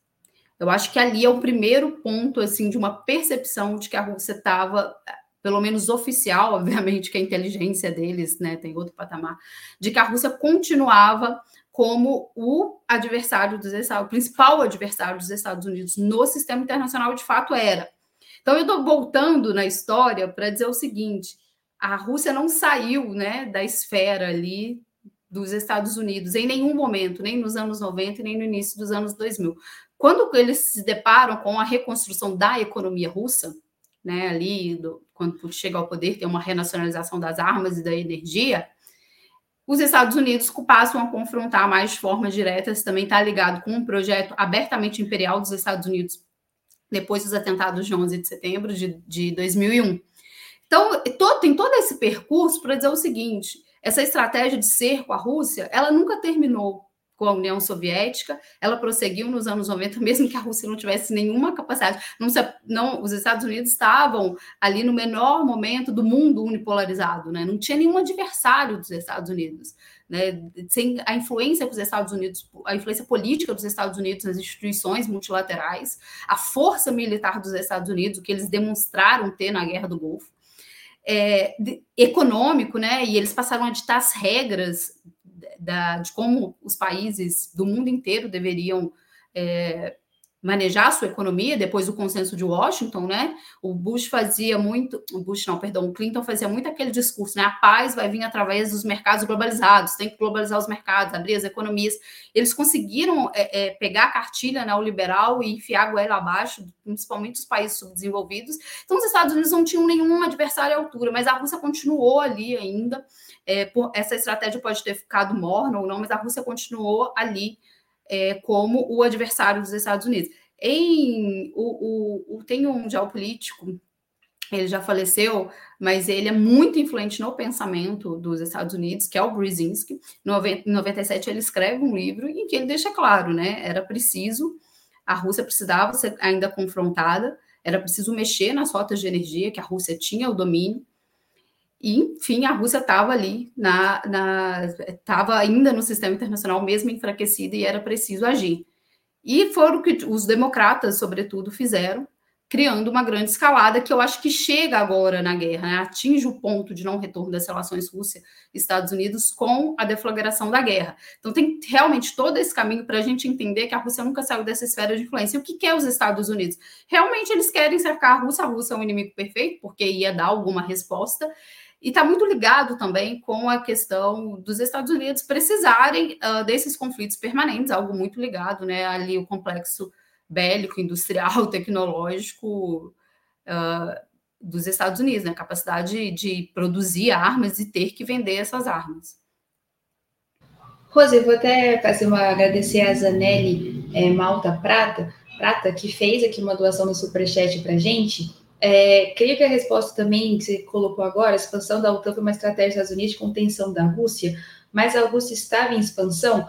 Eu acho que ali é o primeiro ponto, assim, de uma percepção de que a Rússia estava, pelo menos oficial, obviamente que a inteligência deles, né, tem outro patamar, de que a Rússia continuava como o adversário dos Estados, o principal adversário dos Estados Unidos no sistema internacional de fato era. Então eu estou voltando na história para dizer o seguinte: a Rússia não saiu, né, da esfera ali dos Estados Unidos em nenhum momento, nem nos anos 90 nem no início dos anos 2000. Quando eles se deparam com a reconstrução da economia russa, né, ali do, quando chega ao poder tem uma renacionalização das armas e da energia, os Estados Unidos passam a confrontar mais de forma direta, isso também está ligado com um projeto abertamente imperial dos Estados Unidos, depois dos atentados de 11 de setembro de, de 2001. Então, todo, tem todo esse percurso para dizer o seguinte: essa estratégia de cerco à Rússia, ela nunca terminou. Com a União Soviética, ela prosseguiu nos anos 90, mesmo que a Rússia não tivesse nenhuma capacidade. Não, não, os Estados Unidos estavam ali no menor momento do mundo unipolarizado, né? não tinha nenhum adversário dos Estados Unidos. Né? Sem a influência dos Estados Unidos, a influência política dos Estados Unidos nas instituições multilaterais, a força militar dos Estados Unidos, o que eles demonstraram ter na Guerra do Golfo, é, de, econômico, né? E eles passaram a ditar as regras da, de como os países do mundo inteiro deveriam é, manejar a sua economia depois do consenso de Washington, né? O Bush fazia muito, o Bush não, perdão, o Clinton fazia muito aquele discurso, né? A paz vai vir através dos mercados globalizados, tem que globalizar os mercados, abrir as economias. Eles conseguiram é, é, pegar a cartilha neoliberal e enfiar a goela abaixo, principalmente os países subdesenvolvidos. Então, os Estados Unidos não tinham nenhum adversário à altura, mas a Rússia continuou ali ainda. É, por, essa estratégia pode ter ficado morna ou não, mas a Rússia continuou ali é, como o adversário dos Estados Unidos. Em, o, o, o, tem um geopolítico, ele já faleceu, mas ele é muito influente no pensamento dos Estados Unidos, que é o Brzezinski. Em 97 ele escreve um livro em que ele deixa claro, né? Era preciso, a Rússia precisava ser ainda confrontada, era preciso mexer nas rotas de energia, que a Rússia tinha o domínio, e, enfim, a Rússia estava ali, estava ainda no sistema internacional, mesmo enfraquecida, e era preciso agir. E foram o que os democratas, sobretudo, fizeram, criando uma grande escalada que eu acho que chega agora na guerra, né? atinge o ponto de não retorno das relações Rússia-Estados Unidos com a deflagração da guerra. Então tem realmente todo esse caminho para a gente entender que a Rússia nunca saiu dessa esfera de influência. E o que quer os Estados Unidos? Realmente eles querem cercar a Rússia, a Rússia é um inimigo perfeito, porque ia dar alguma resposta, e está muito ligado também com a questão dos Estados Unidos precisarem uh, desses conflitos permanentes, algo muito ligado, né? Ali o complexo bélico, industrial, tecnológico uh, dos Estados Unidos, né? A capacidade de produzir armas e ter que vender essas armas. Rose, vou até fazer uma agradecer a Zanelli é, Malta Prata, Prata, que fez aqui uma doação no Superchat para gente. É, creio que a resposta também que você colocou agora, a expansão da OTAN foi uma estratégia dos Estados Unidos de contenção da Rússia, mas a Rússia estava em expansão.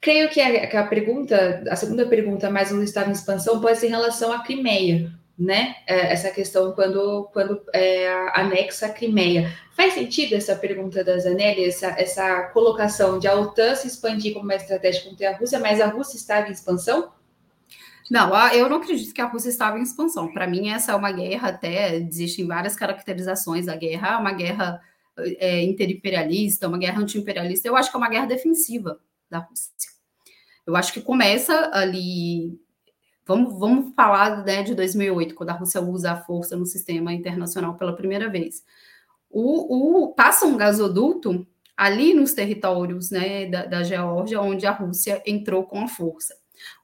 Creio que a, que a pergunta, a segunda pergunta, mais onde estava em expansão, pode ser em relação à Crimeia, né? É, essa questão quando, quando é, anexa a Crimeia. Faz sentido essa pergunta da Zanelli, essa, essa colocação de a OTAN se expandir como uma estratégia contra a Rússia, mas a Rússia estava em expansão? Não, eu não acredito que a Rússia estava em expansão. Para mim, essa é uma guerra, até existem várias caracterizações da guerra, uma guerra é, interimperialista, uma guerra anti-imperialista. Eu acho que é uma guerra defensiva da Rússia. Eu acho que começa ali. Vamos, vamos falar né, de 2008, quando a Rússia usa a força no sistema internacional pela primeira vez. O, o passa um gasoduto ali nos territórios né, da, da Geórgia, onde a Rússia entrou com a força.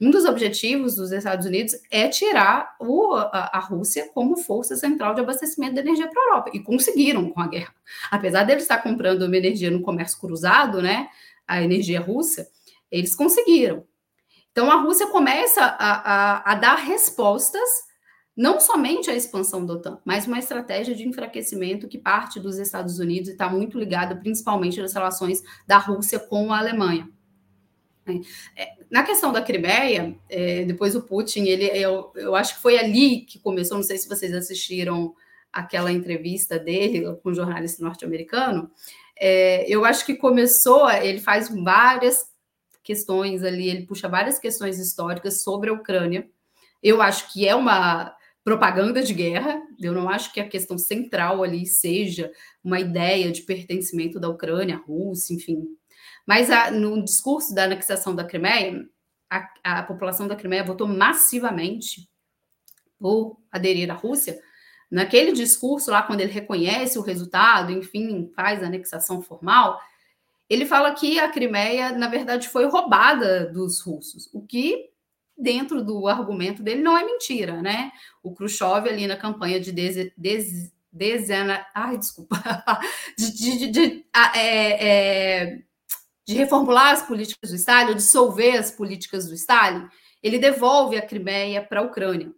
Um dos objetivos dos Estados Unidos é tirar o, a, a, Rússia como força central de abastecimento de energia para a Europa. E conseguiram com a guerra. Apesar deles estar comprando uma energia no comércio cruzado, né, a energia russa, eles conseguiram. Então a Rússia começa a, a, a dar respostas não somente à expansão da OTAN, mas uma estratégia de enfraquecimento que parte dos Estados Unidos e está muito ligada principalmente nas relações da Rússia com a Alemanha. É, na questão da Crimeia, é, depois o Putin, ele, eu, eu acho que foi ali que começou, não sei se vocês assistiram aquela entrevista dele com o jornalista norte-americano, é, eu acho que começou, ele faz várias questões ali, ele puxa várias questões históricas sobre a Ucrânia. Eu acho que é uma propaganda de guerra, eu não acho que a questão central ali seja uma ideia de pertencimento da Ucrânia Rússia, enfim, mas a, no discurso da anexação da Crimeia, a, a população da Crimeia votou massivamente por aderir à Rússia. Naquele discurso lá, quando ele reconhece o resultado, enfim, faz a anexação formal, ele fala que a Crimeia, na verdade, foi roubada dos russos, o que, dentro do argumento dele, não é mentira, né? O Khrushchev, ali na campanha de des, des, dezena. Ai, desculpa. de, de, de, de é, é, de reformular as políticas do Stalin, dissolver as políticas do Stalin, ele devolve a Crimeia para a Ucrânia.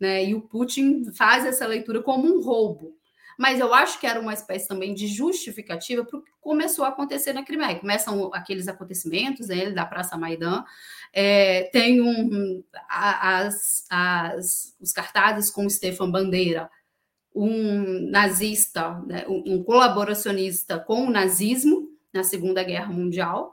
Né? E o Putin faz essa leitura como um roubo. mas eu acho que era uma espécie também de justificativa para o que começou a acontecer na Crimeia. Começam aqueles acontecimentos né, da Praça Maidan, é, tem um, as, as, os cartazes com Stefan Bandeira, um nazista, né, um, colaboracionista com o nazismo na Segunda Guerra Mundial,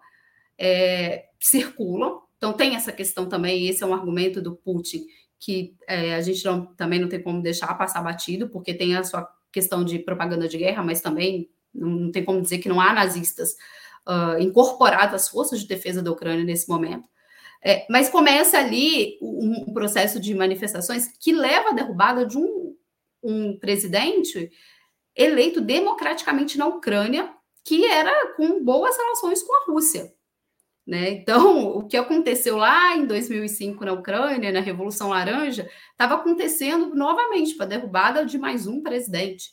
é, circulam. Então, tem essa questão também, esse é um argumento do Putin, que é, a gente não, também não tem como deixar passar batido, porque tem a sua questão de propaganda de guerra, mas também não, não tem como dizer que não há nazistas uh, incorporados às forças de defesa da Ucrânia nesse momento. É, mas começa ali um, um, processo de manifestações que leva à derrubada de um, um presidente eleito democraticamente na Ucrânia, que era com boas relações com a Rússia. Né? Então, o que aconteceu lá em 2005 na Ucrânia, na Revolução Laranja, estava acontecendo novamente para a derrubada de mais um presidente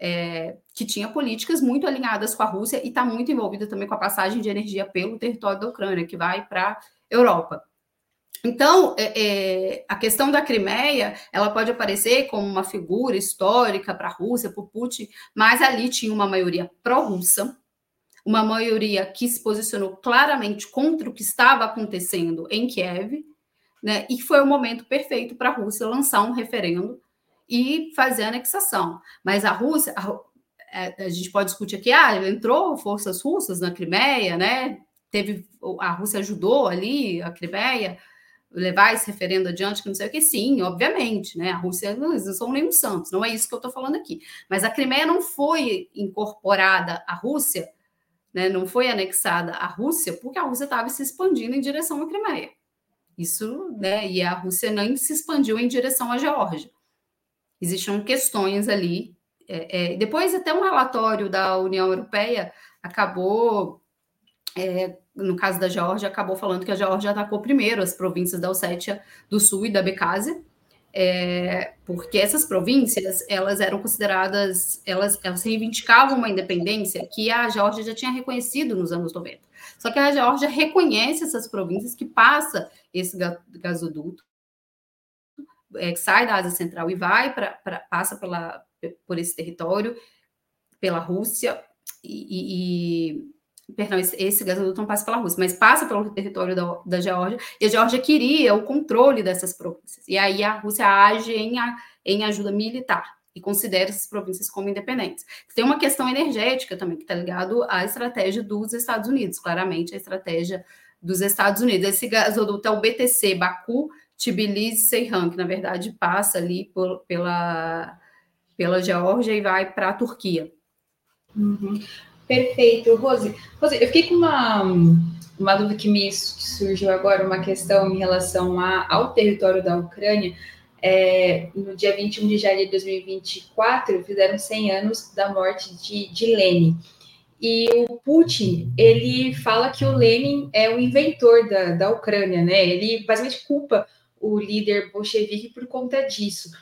é, que tinha políticas muito alinhadas com a Rússia e está muito envolvido também com a passagem de energia pelo território da Ucrânia, que vai para a Europa. Então, é, é, a questão da Crimeia, ela pode aparecer como uma figura histórica para a Rússia, para o Putin, mas ali tinha uma maioria pró-russa, uma maioria que se posicionou claramente contra o que estava acontecendo em Kiev, né? E foi o momento perfeito para a Rússia lançar um referendo e fazer a anexação. Mas a Rússia, a, é, a, gente pode discutir aqui, ah, entrou forças russas na Crimeia, né? Teve a Rússia ajudou ali a Crimeia levar esse referendo adiante, que não sei o que, sim, obviamente, né? A Rússia não, não são nenhum santos, não é isso que eu estou falando aqui. Mas a Crimeia não foi incorporada à Rússia né, não foi anexada à Rússia porque a Rússia estava se expandindo em direção à Crimeia. Isso, né, e a Rússia nem se expandiu em direção à Geórgia. Existiam questões ali. É, é, depois, até um relatório da União Europeia acabou, é, no caso da Geórgia, acabou falando que a Geórgia atacou primeiro as províncias da Ossétia do Sul e da Becásia, é, porque essas províncias elas eram consideradas, elas, elas reivindicavam uma independência que a Geórgia já tinha reconhecido nos anos 90. Só que a Geórgia reconhece essas províncias que passa esse gasoduto, é, que sai da Ásia Central e vai para passa pela, por esse território, pela Rússia e, e perdão, esse, esse gasoduto não passa pela Rússia, mas passa pelo território da, da Geórgia, e a Geórgia queria o controle dessas províncias. E aí a Rússia age em, em ajuda militar e considera essas províncias como independentes. Tem uma questão energética também, que está ligado à estratégia dos Estados Unidos, claramente a estratégia dos Estados Unidos. Esse gasoduto é o BTC, Baku, Tbilisi, Ceyhan, que na verdade passa ali por, pela, pela Geórgia e vai para a Turquia. Uhum. Perfeito, Rose. Rose, eu fiquei com uma, uma dúvida que me surgiu agora, uma questão em relação a, ao território da Ucrânia. É, no dia 21 de janeiro de 2024, fizeram 100 anos da morte de, de Lenin. E o Putin, ele fala que o Lenin é o inventor da, da Ucrânia, né? Ele basicamente culpa o líder bolchevique por conta disso.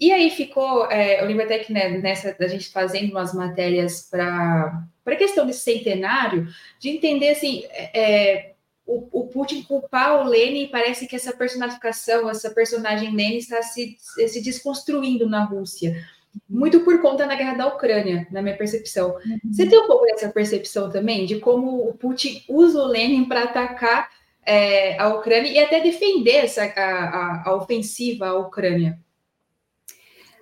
E aí ficou, é, eu lembro até que né, nessa da gente fazendo umas matérias para a questão desse centenário, de entender assim, é, é, o, o, Putin culpar o Lenin, parece que essa personificação, essa personagem Lenin está se, se desconstruindo na Rússia. Muito por conta da guerra da Ucrânia, na minha percepção. Uhum. Você tem um pouco dessa percepção também de como o Putin usa o Lenin para atacar é, a Ucrânia e até defender essa, a, a, a ofensiva à Ucrânia?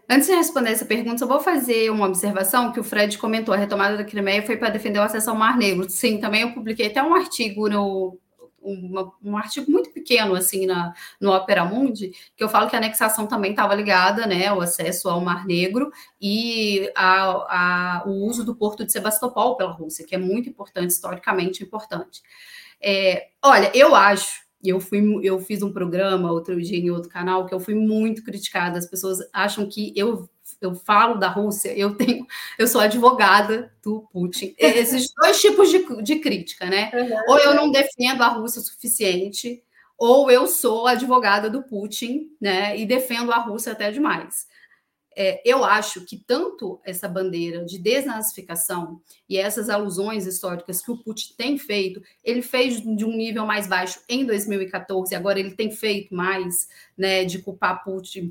Antes de responder essa pergunta, eu vou fazer uma observação que o Fred comentou. A retomada da Crimeia foi para defender o acesso ao Mar Negro. Sim, também eu publiquei até um artigo no uma, um artigo muito pequeno assim na, no Opera Mundi, que eu falo que a anexação também estava ligada, né, ao acesso ao Mar Negro e a, a, o uso do porto de Sebastopol pela Rússia, que é muito importante, historicamente importante. É, olha, eu acho eu fui eu fiz um programa outro dia em outro canal que eu fui muito criticada. As pessoas acham que eu eu falo da Rússia, eu tenho, eu sou advogada do Putin. Esses dois tipos de, de crítica, né? Uhum. Ou eu não defendo a Rússia o suficiente, ou eu sou advogada do Putin, né? E defendo a Rússia até demais. É, eu acho que tanto essa bandeira de desnazificação e essas alusões históricas que o Putin tem feito, ele fez de um nível mais baixo em 2014, agora ele tem feito mais, né, de culpar Putin,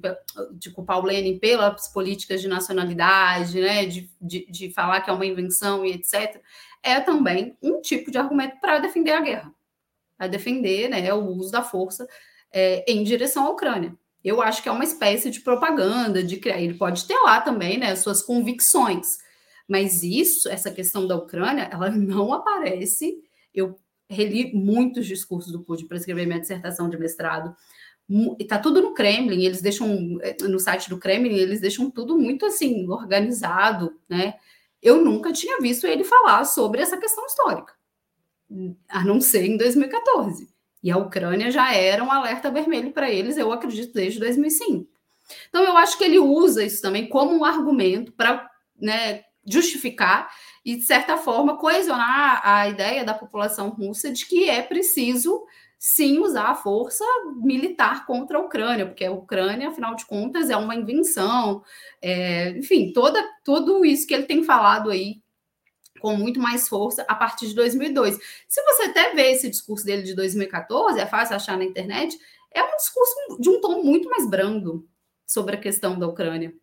de culpar o Lenin pelas políticas de nacionalidade, né, de, de, de falar que é uma invenção e etc., é também um tipo de argumento para defender a guerra, para defender né, o uso da força é, em direção à Ucrânia eu acho que é uma espécie de propaganda, de criar. Ele pode ter lá também, né, suas convicções, mas isso, essa questão da Ucrânia, ela não aparece. Eu reli muitos discursos do Putin para escrever minha dissertação de mestrado. Está tudo no Kremlin, eles deixam eh, no site do Kremlin, eles deixam tudo muito assim organizado, né? Eu nunca tinha visto ele falar sobre essa questão histórica, a não ser em 2014. E a Ucrânia já era um alerta vermelho para eles, eu acredito, desde 2005. Então, eu acho que ele usa isso também como um argumento para né, justificar e, de certa forma, coesionar a ideia da população russa de que é preciso, sim, usar a força militar contra a Ucrânia, porque a Ucrânia, afinal de contas, é uma invenção. É, enfim, toda, tudo isso que ele tem falado aí com muito mais força a partir de 2002. Se você até vê esse discurso dele de 2014, é fácil achar na internet, é um discurso de um tom muito mais brando sobre a questão da Ucrânia,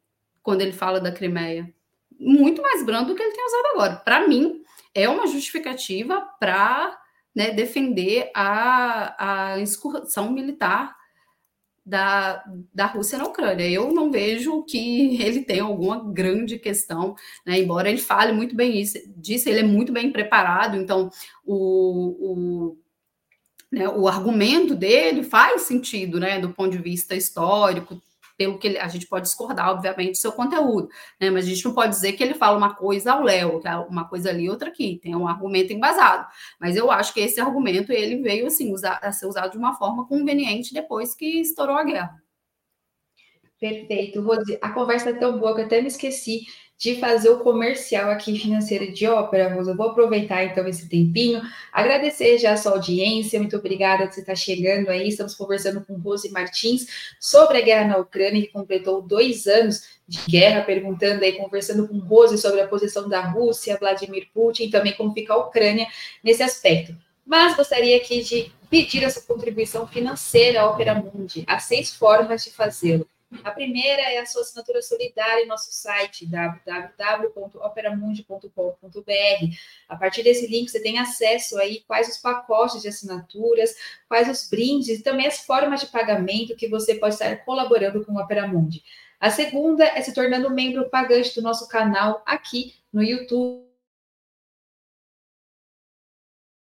quando ele fala da Crimeia. Muito mais brando do que ele tem usado agora. Para mim, é uma justificativa para né, defender a, a excursão militar da, da Rússia na Ucrânia. Eu não vejo que ele tenha alguma grande questão, né? embora ele fale muito bem isso, disso, ele é muito bem preparado, então o, o, né, o argumento dele faz sentido né, do ponto de vista histórico, pelo que ele, a gente pode discordar, obviamente, do seu conteúdo, né? Mas a gente não pode dizer que ele fala uma coisa ao Léo, que é uma coisa ali, outra aqui, tem um argumento embasado. Mas eu acho que esse argumento ele veio assim usar, a ser usado de uma forma conveniente depois que estourou a guerra. Perfeito, Rose. A conversa é tão boa que eu até me esqueci de fazer o comercial aqui financeiro de ópera, Rosa. Eu vou aproveitar então esse tempinho, agradecer já a sua audiência, muito obrigada por você estar chegando aí. Estamos conversando com Rose Martins sobre a guerra na Ucrânia, que completou dois anos de guerra, perguntando aí, conversando com Rose sobre a posição da Rússia, Vladimir Putin, também como fica a Ucrânia nesse aspecto. Mas gostaria aqui de pedir essa contribuição financeira à Opera Mundi. Há seis formas de fazê-lo. A primeira é a sua assinatura solidária em nosso site, www.operamundi.com.br. A partir desse link, você tem acesso aí quais os pacotes de assinaturas, quais os brindes e também as formas de pagamento que você pode estar colaborando com o Operamundi. A segunda é se tornando membro pagante do nosso canal aqui no YouTube.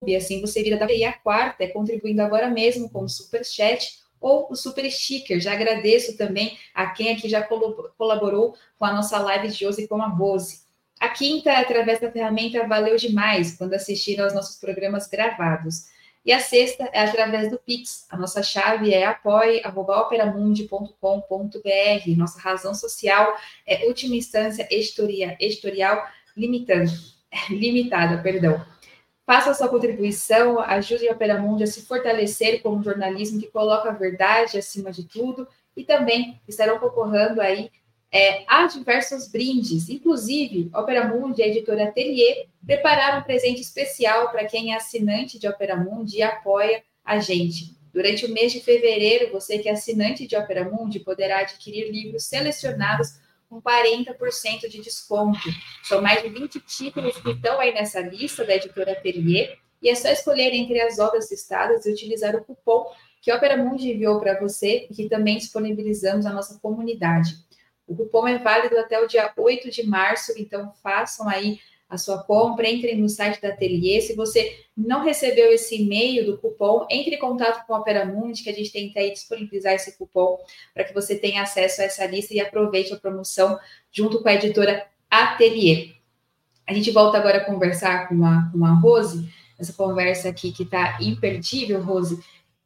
E assim você vira da. E a quarta é contribuindo agora mesmo com o Super Chat ou o super sticker. Já agradeço também a quem aqui já colaborou com a nossa live de hoje com a Rose. A quinta através da ferramenta Valeu Demais, quando assistiram aos nossos programas gravados. E a sexta é através do Pix. A nossa chave é apoie.operamundi.com.br. Nossa razão social é última instância editorial limitando, limitada, perdão. Faça sua contribuição, ajude a Operamundi a se fortalecer como jornalismo que coloca a verdade acima de tudo e também estarão concorrendo aí é, diversos brindes. Inclusive, Operamundi e a editora Atelier prepararam um presente especial para quem é assinante de Operamundi e apoia a gente. Durante o mês de fevereiro, você que é assinante de Operamundi poderá adquirir livros selecionados com 40% de desconto. São mais de 20 títulos que estão aí nessa lista da editora Atelier, e é só escolher entre as obras listadas e utilizar o cupom que a Opera Mundi enviou para você e que também disponibilizamos na nossa comunidade. O cupom é válido até o dia 8 de março, então façam aí a sua compra, entre no site da Ateliê. Se você não recebeu esse e-mail do cupom, entre em contato com a Opera Mundi, que a gente tenta aí disponibilizar esse cupom para que você tenha acesso a essa lista e aproveite a promoção junto com a editora Ateliê. A gente volta agora a conversar com a, com a Rose, essa conversa aqui que está imperdível, Rose.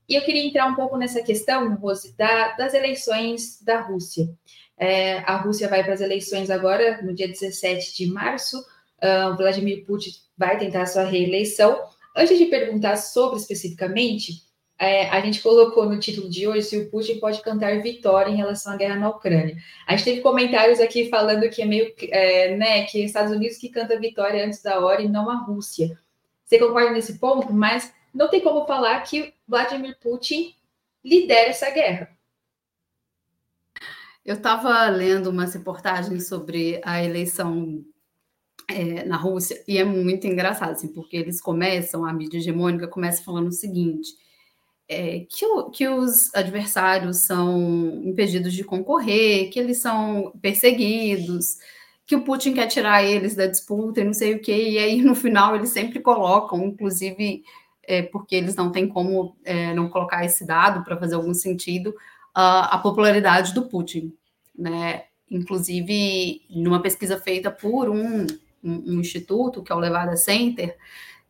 E eu queria entrar um pouco nessa questão, Rose, da, das eleições da Rússia. É, a Rússia vai para as eleições agora, no dia 17 de março, uh, Vladimir Putin vai tentar sua reeleição. Antes de perguntar sobre especificamente, é, a gente colocou no título de hoje se o Putin pode cantar vitória em relação à guerra na Ucrânia. A gente teve comentários aqui falando que é meio, é, né, que Estados Unidos que canta vitória antes da hora e não a Rússia. Você concorda nesse ponto? Mas não tem como falar que Vladimir Putin lidera essa guerra. Eu estava lendo umas reportagens sobre a eleição é, na Rússia e é muito engraçado, assim, porque eles começam, a mídia hegemônica começa falando o seguinte: é, que, o, que os adversários são impedidos de concorrer, que eles são perseguidos, que o Putin quer tirar eles da disputa e não sei o quê, e aí no final eles sempre colocam, inclusive é, porque eles não têm como é, não colocar esse dado para fazer algum sentido, a, a popularidade do Putin, né? Inclusive, numa pesquisa feita por um, um, um instituto, que é o Levada Center,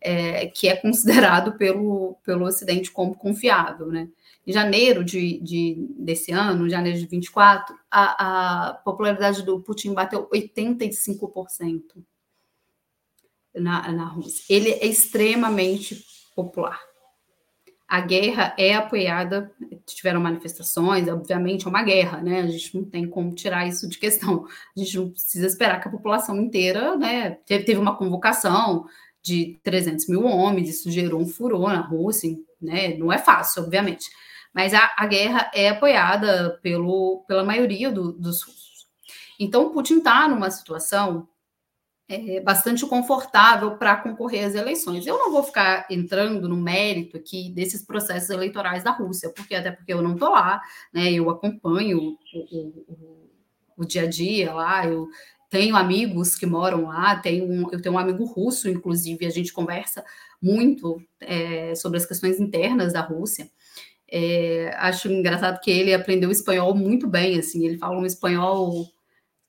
é, que é considerado pelo, pelo Ocidente como confiável, né? Em janeiro de, de, desse ano, janeiro de 24, a, a popularidade do Putin bateu 85% na, na Rússia. Ele é extremamente popular. A guerra é apoiada, tiveram manifestações, obviamente é uma guerra, né? A gente não tem como tirar isso de questão. A gente não precisa esperar que a população inteira, né? Teve, uma convocação de 300 mil homens, isso gerou um furor na Rússia, né? Não é fácil, obviamente. Mas a, a guerra é apoiada pelo, pela maioria do, dos russos. Então, Putin está numa situação é, bastante confortável para concorrer às eleições. Eu não vou ficar entrando no mérito aqui desses processos eleitorais da Rússia, porque até porque eu não estou lá, né? Eu acompanho o, o, o, dia a dia lá, eu tenho amigos que moram lá, tenho um, eu tenho um amigo russo, inclusive, a gente conversa muito é, sobre as questões internas da Rússia. É, acho engraçado que ele aprendeu espanhol muito bem, assim, ele fala um espanhol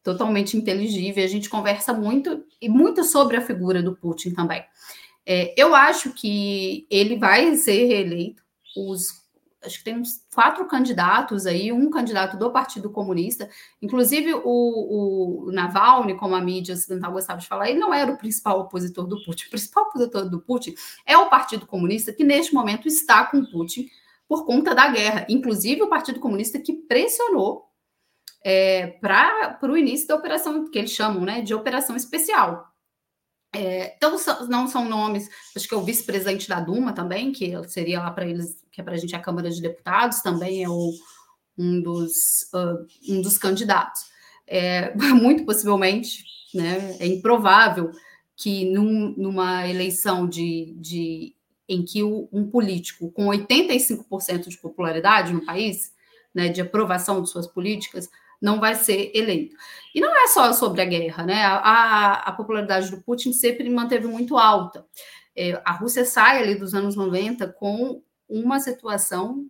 totalmente inteligível. A gente conversa muito e muito sobre a figura do Putin também. É, eu acho que ele vai ser reeleito. Os, acho que tem uns quatro candidatos aí, um candidato do Partido Comunista, inclusive o, o Navalny, como a mídia ocidental gostava de falar, ele não era o principal opositor do Putin. O principal opositor do Putin é o Partido Comunista, que neste momento está com Putin por conta da guerra. Inclusive o Partido Comunista que pressionou é, para o início da operação, que eles chamam né, de operação especial. É, então, não são nomes, acho que é o vice-presidente da Duma também, que seria lá para eles, que é para a gente a Câmara de Deputados, também é o, um, dos, uh, um dos candidatos. É, muito possivelmente, né, é improvável que num, numa eleição de, de em que o, um político com 85% de popularidade no país, né, de aprovação de suas políticas, não vai ser eleito. E não é só sobre a guerra, né? A, a popularidade do Putin sempre manteve muito alta. É, a Rússia sai ali dos anos 90 com uma situação,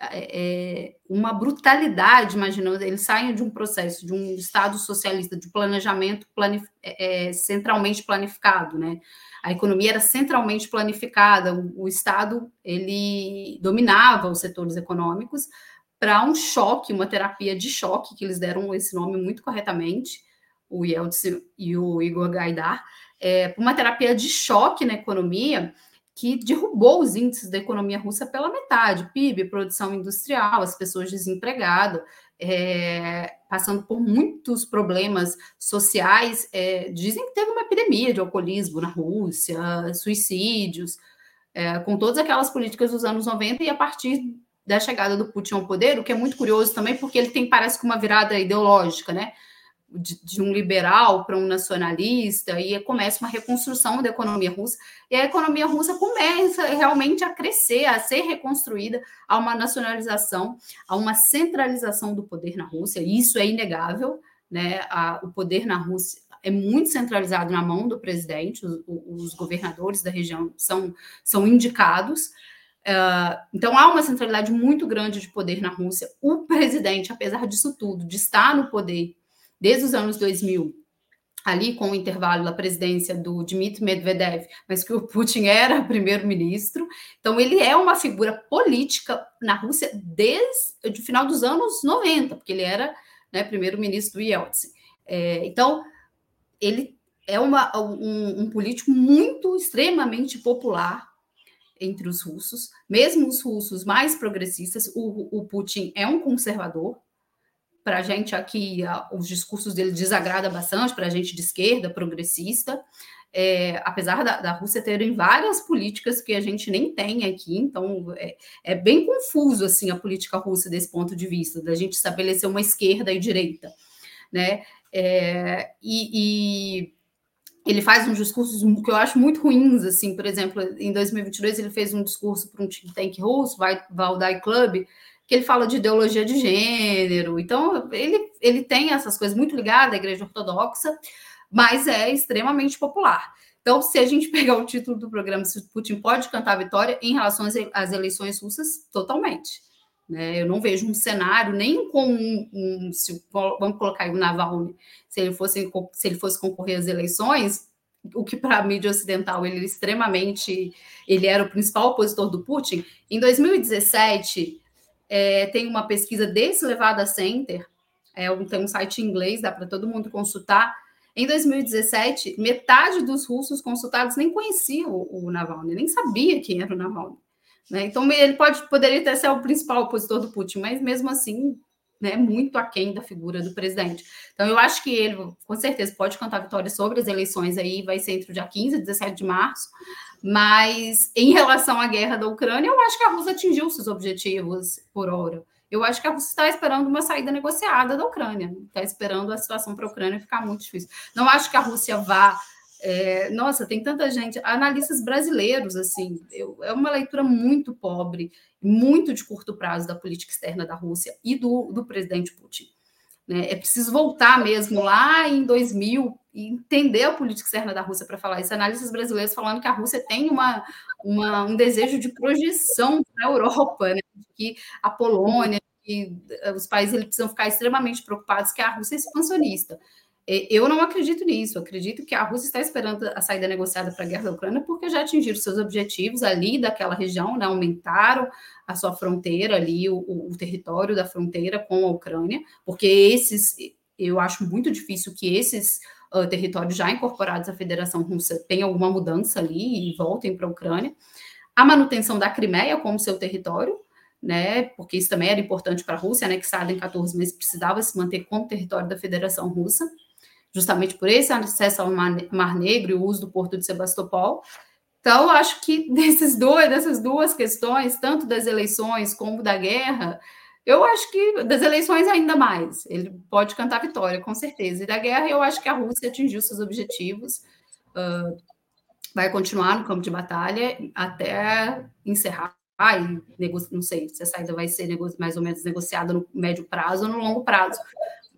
é, é, uma brutalidade, imaginando, eles saem de um processo, de um Estado socialista, de planejamento planif é, é, centralmente planificado, né? A economia era centralmente planificada, o, o Estado, ele dominava os setores econômicos, para um choque, uma terapia de choque, que eles deram esse nome muito corretamente, o Yeltsin e o Igor Gaidar, é, uma terapia de choque na economia que derrubou os índices da economia russa pela metade, PIB, produção industrial, as pessoas desempregadas, é, passando por muitos problemas sociais. É, dizem que teve uma epidemia de alcoolismo na Rússia, suicídios, é, com todas aquelas políticas dos anos 90, e a partir da chegada do Putin ao poder, o que é muito curioso também, porque ele tem, parece que, uma virada ideológica, né? De, de, um liberal para um nacionalista, e começa uma reconstrução da economia russa, e a economia russa começa realmente a crescer, a ser reconstruída, a uma nacionalização, a uma centralização do poder na Rússia, e isso é inegável, né? A, o poder na Rússia é muito centralizado na mão do presidente, os, os governadores da região são, são indicados, Uh, então há uma centralidade muito grande de poder na Rússia. O presidente, apesar disso tudo, de estar no poder desde os anos 2000, ali com o intervalo da presidência do Dmitry Medvedev, mas que o Putin era primeiro-ministro. Então ele é uma figura política na Rússia desde o final dos anos 90, porque ele era né, primeiro-ministro do Yeltsin. É, então ele é uma, um, um político muito extremamente popular entre os russos, mesmo os russos mais progressistas. O, o Putin é um conservador. Para a gente aqui, a, os discursos dele desagrada bastante, para a gente de esquerda, progressista. É, apesar da, da, Rússia terem várias políticas que a gente nem tem aqui, então é, é, bem confuso assim a política russa desse ponto de vista, da gente estabelecer uma esquerda e direita, né? É, e, e, ele faz uns discursos que eu acho muito ruins, assim, por exemplo, em 2022 ele fez um discurso para um think tank russo, Valdai Club, que ele fala de ideologia de gênero, então ele, ele tem essas coisas muito ligadas à igreja ortodoxa, mas é extremamente popular. Então, se a gente pegar o título do programa, se Putin pode cantar a vitória em relação às eleições russas, totalmente. Né? Eu não vejo um cenário nem com um, um se, vamos colocar aí o Navalny, se ele fosse se ele fosse concorrer às eleições, o que para a mídia ocidental ele extremamente ele era o principal opositor do Putin. Em 2017 é, tem uma pesquisa desse Levada Center, é, tem um site em inglês, dá para todo mundo consultar em 2017, metade dos russos consultados nem conheciam o, o Navalny, nem sabia quem era o Navalny. Né? Então, ele pode, poderia até ser o principal opositor do Putin, mas mesmo assim, né, muito aquém da figura do presidente. Então, eu acho que ele, com certeza, pode cantar vitória sobre as eleições aí, vai ser entre o dia 15 e 17 de março, mas em relação à guerra da Ucrânia, eu acho que a Rússia atingiu seus objetivos por hora. Eu acho que a Rússia está esperando uma saída negociada da Ucrânia, está esperando a situação para a Ucrânia ficar muito difícil. Não acho que a Rússia vá. É, nossa, tem tanta gente, analistas brasileiros, assim, eu, é uma leitura muito pobre, muito de curto prazo da política externa da Rússia e do, do presidente Putin. Né? É preciso voltar mesmo lá em 2000 e entender a política externa da Rússia para falar isso. Analistas brasileiros falando que a Rússia tem uma, uma um desejo de projeção para a Europa, né? que a Polônia, que os países eles precisam ficar extremamente preocupados que a Rússia é expansionista. Eu não acredito nisso. Acredito que a Rússia está esperando a saída negociada para a guerra da Ucrânia porque já atingiram seus objetivos ali daquela região, né? aumentaram a sua fronteira ali, o, o território da fronteira com a Ucrânia, porque esses, eu acho muito difícil que esses uh, territórios já incorporados à Federação Russa tenham alguma mudança ali e voltem para a Ucrânia. A manutenção da Crimeia como seu território, né, porque isso também era importante para a Rússia, que em 14 meses precisava se manter como território da Federação Russa, justamente por esse acesso ao Mar Negro e o uso do porto de Sebastopol. Então, acho que desses dois, dessas duas questões, tanto das eleições como da guerra, eu acho que das eleições ainda mais. Ele pode cantar vitória, com certeza. E da guerra, eu acho que a Rússia atingiu seus objetivos. Uh, vai continuar no campo de batalha até encerrar e não sei se a saída vai ser mais ou menos negociada no médio prazo ou no longo prazo.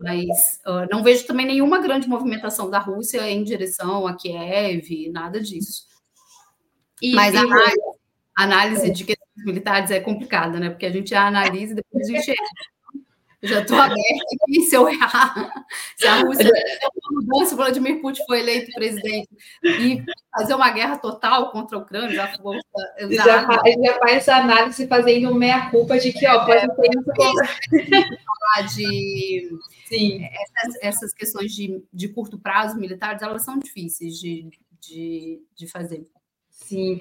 Mas uh, não vejo também nenhuma grande movimentação da Rússia em direção a Kiev, nada disso. E, Mas a análise, análise de questões militares é complicada, né? Porque a gente analisa e depois a gente já estou aberta aqui se eu errar. Se a Rússia mudança, o Vladimir Putin foi eleito presidente e fazer uma guerra total contra a Ucrânia, já, já, já, já faz essa análise fazendo meia-culpa de que, ó, pode ter isso. falar de. Sim. Essas, essas questões de, de curto prazo militares, elas são difíceis de, de, de fazer. Sim.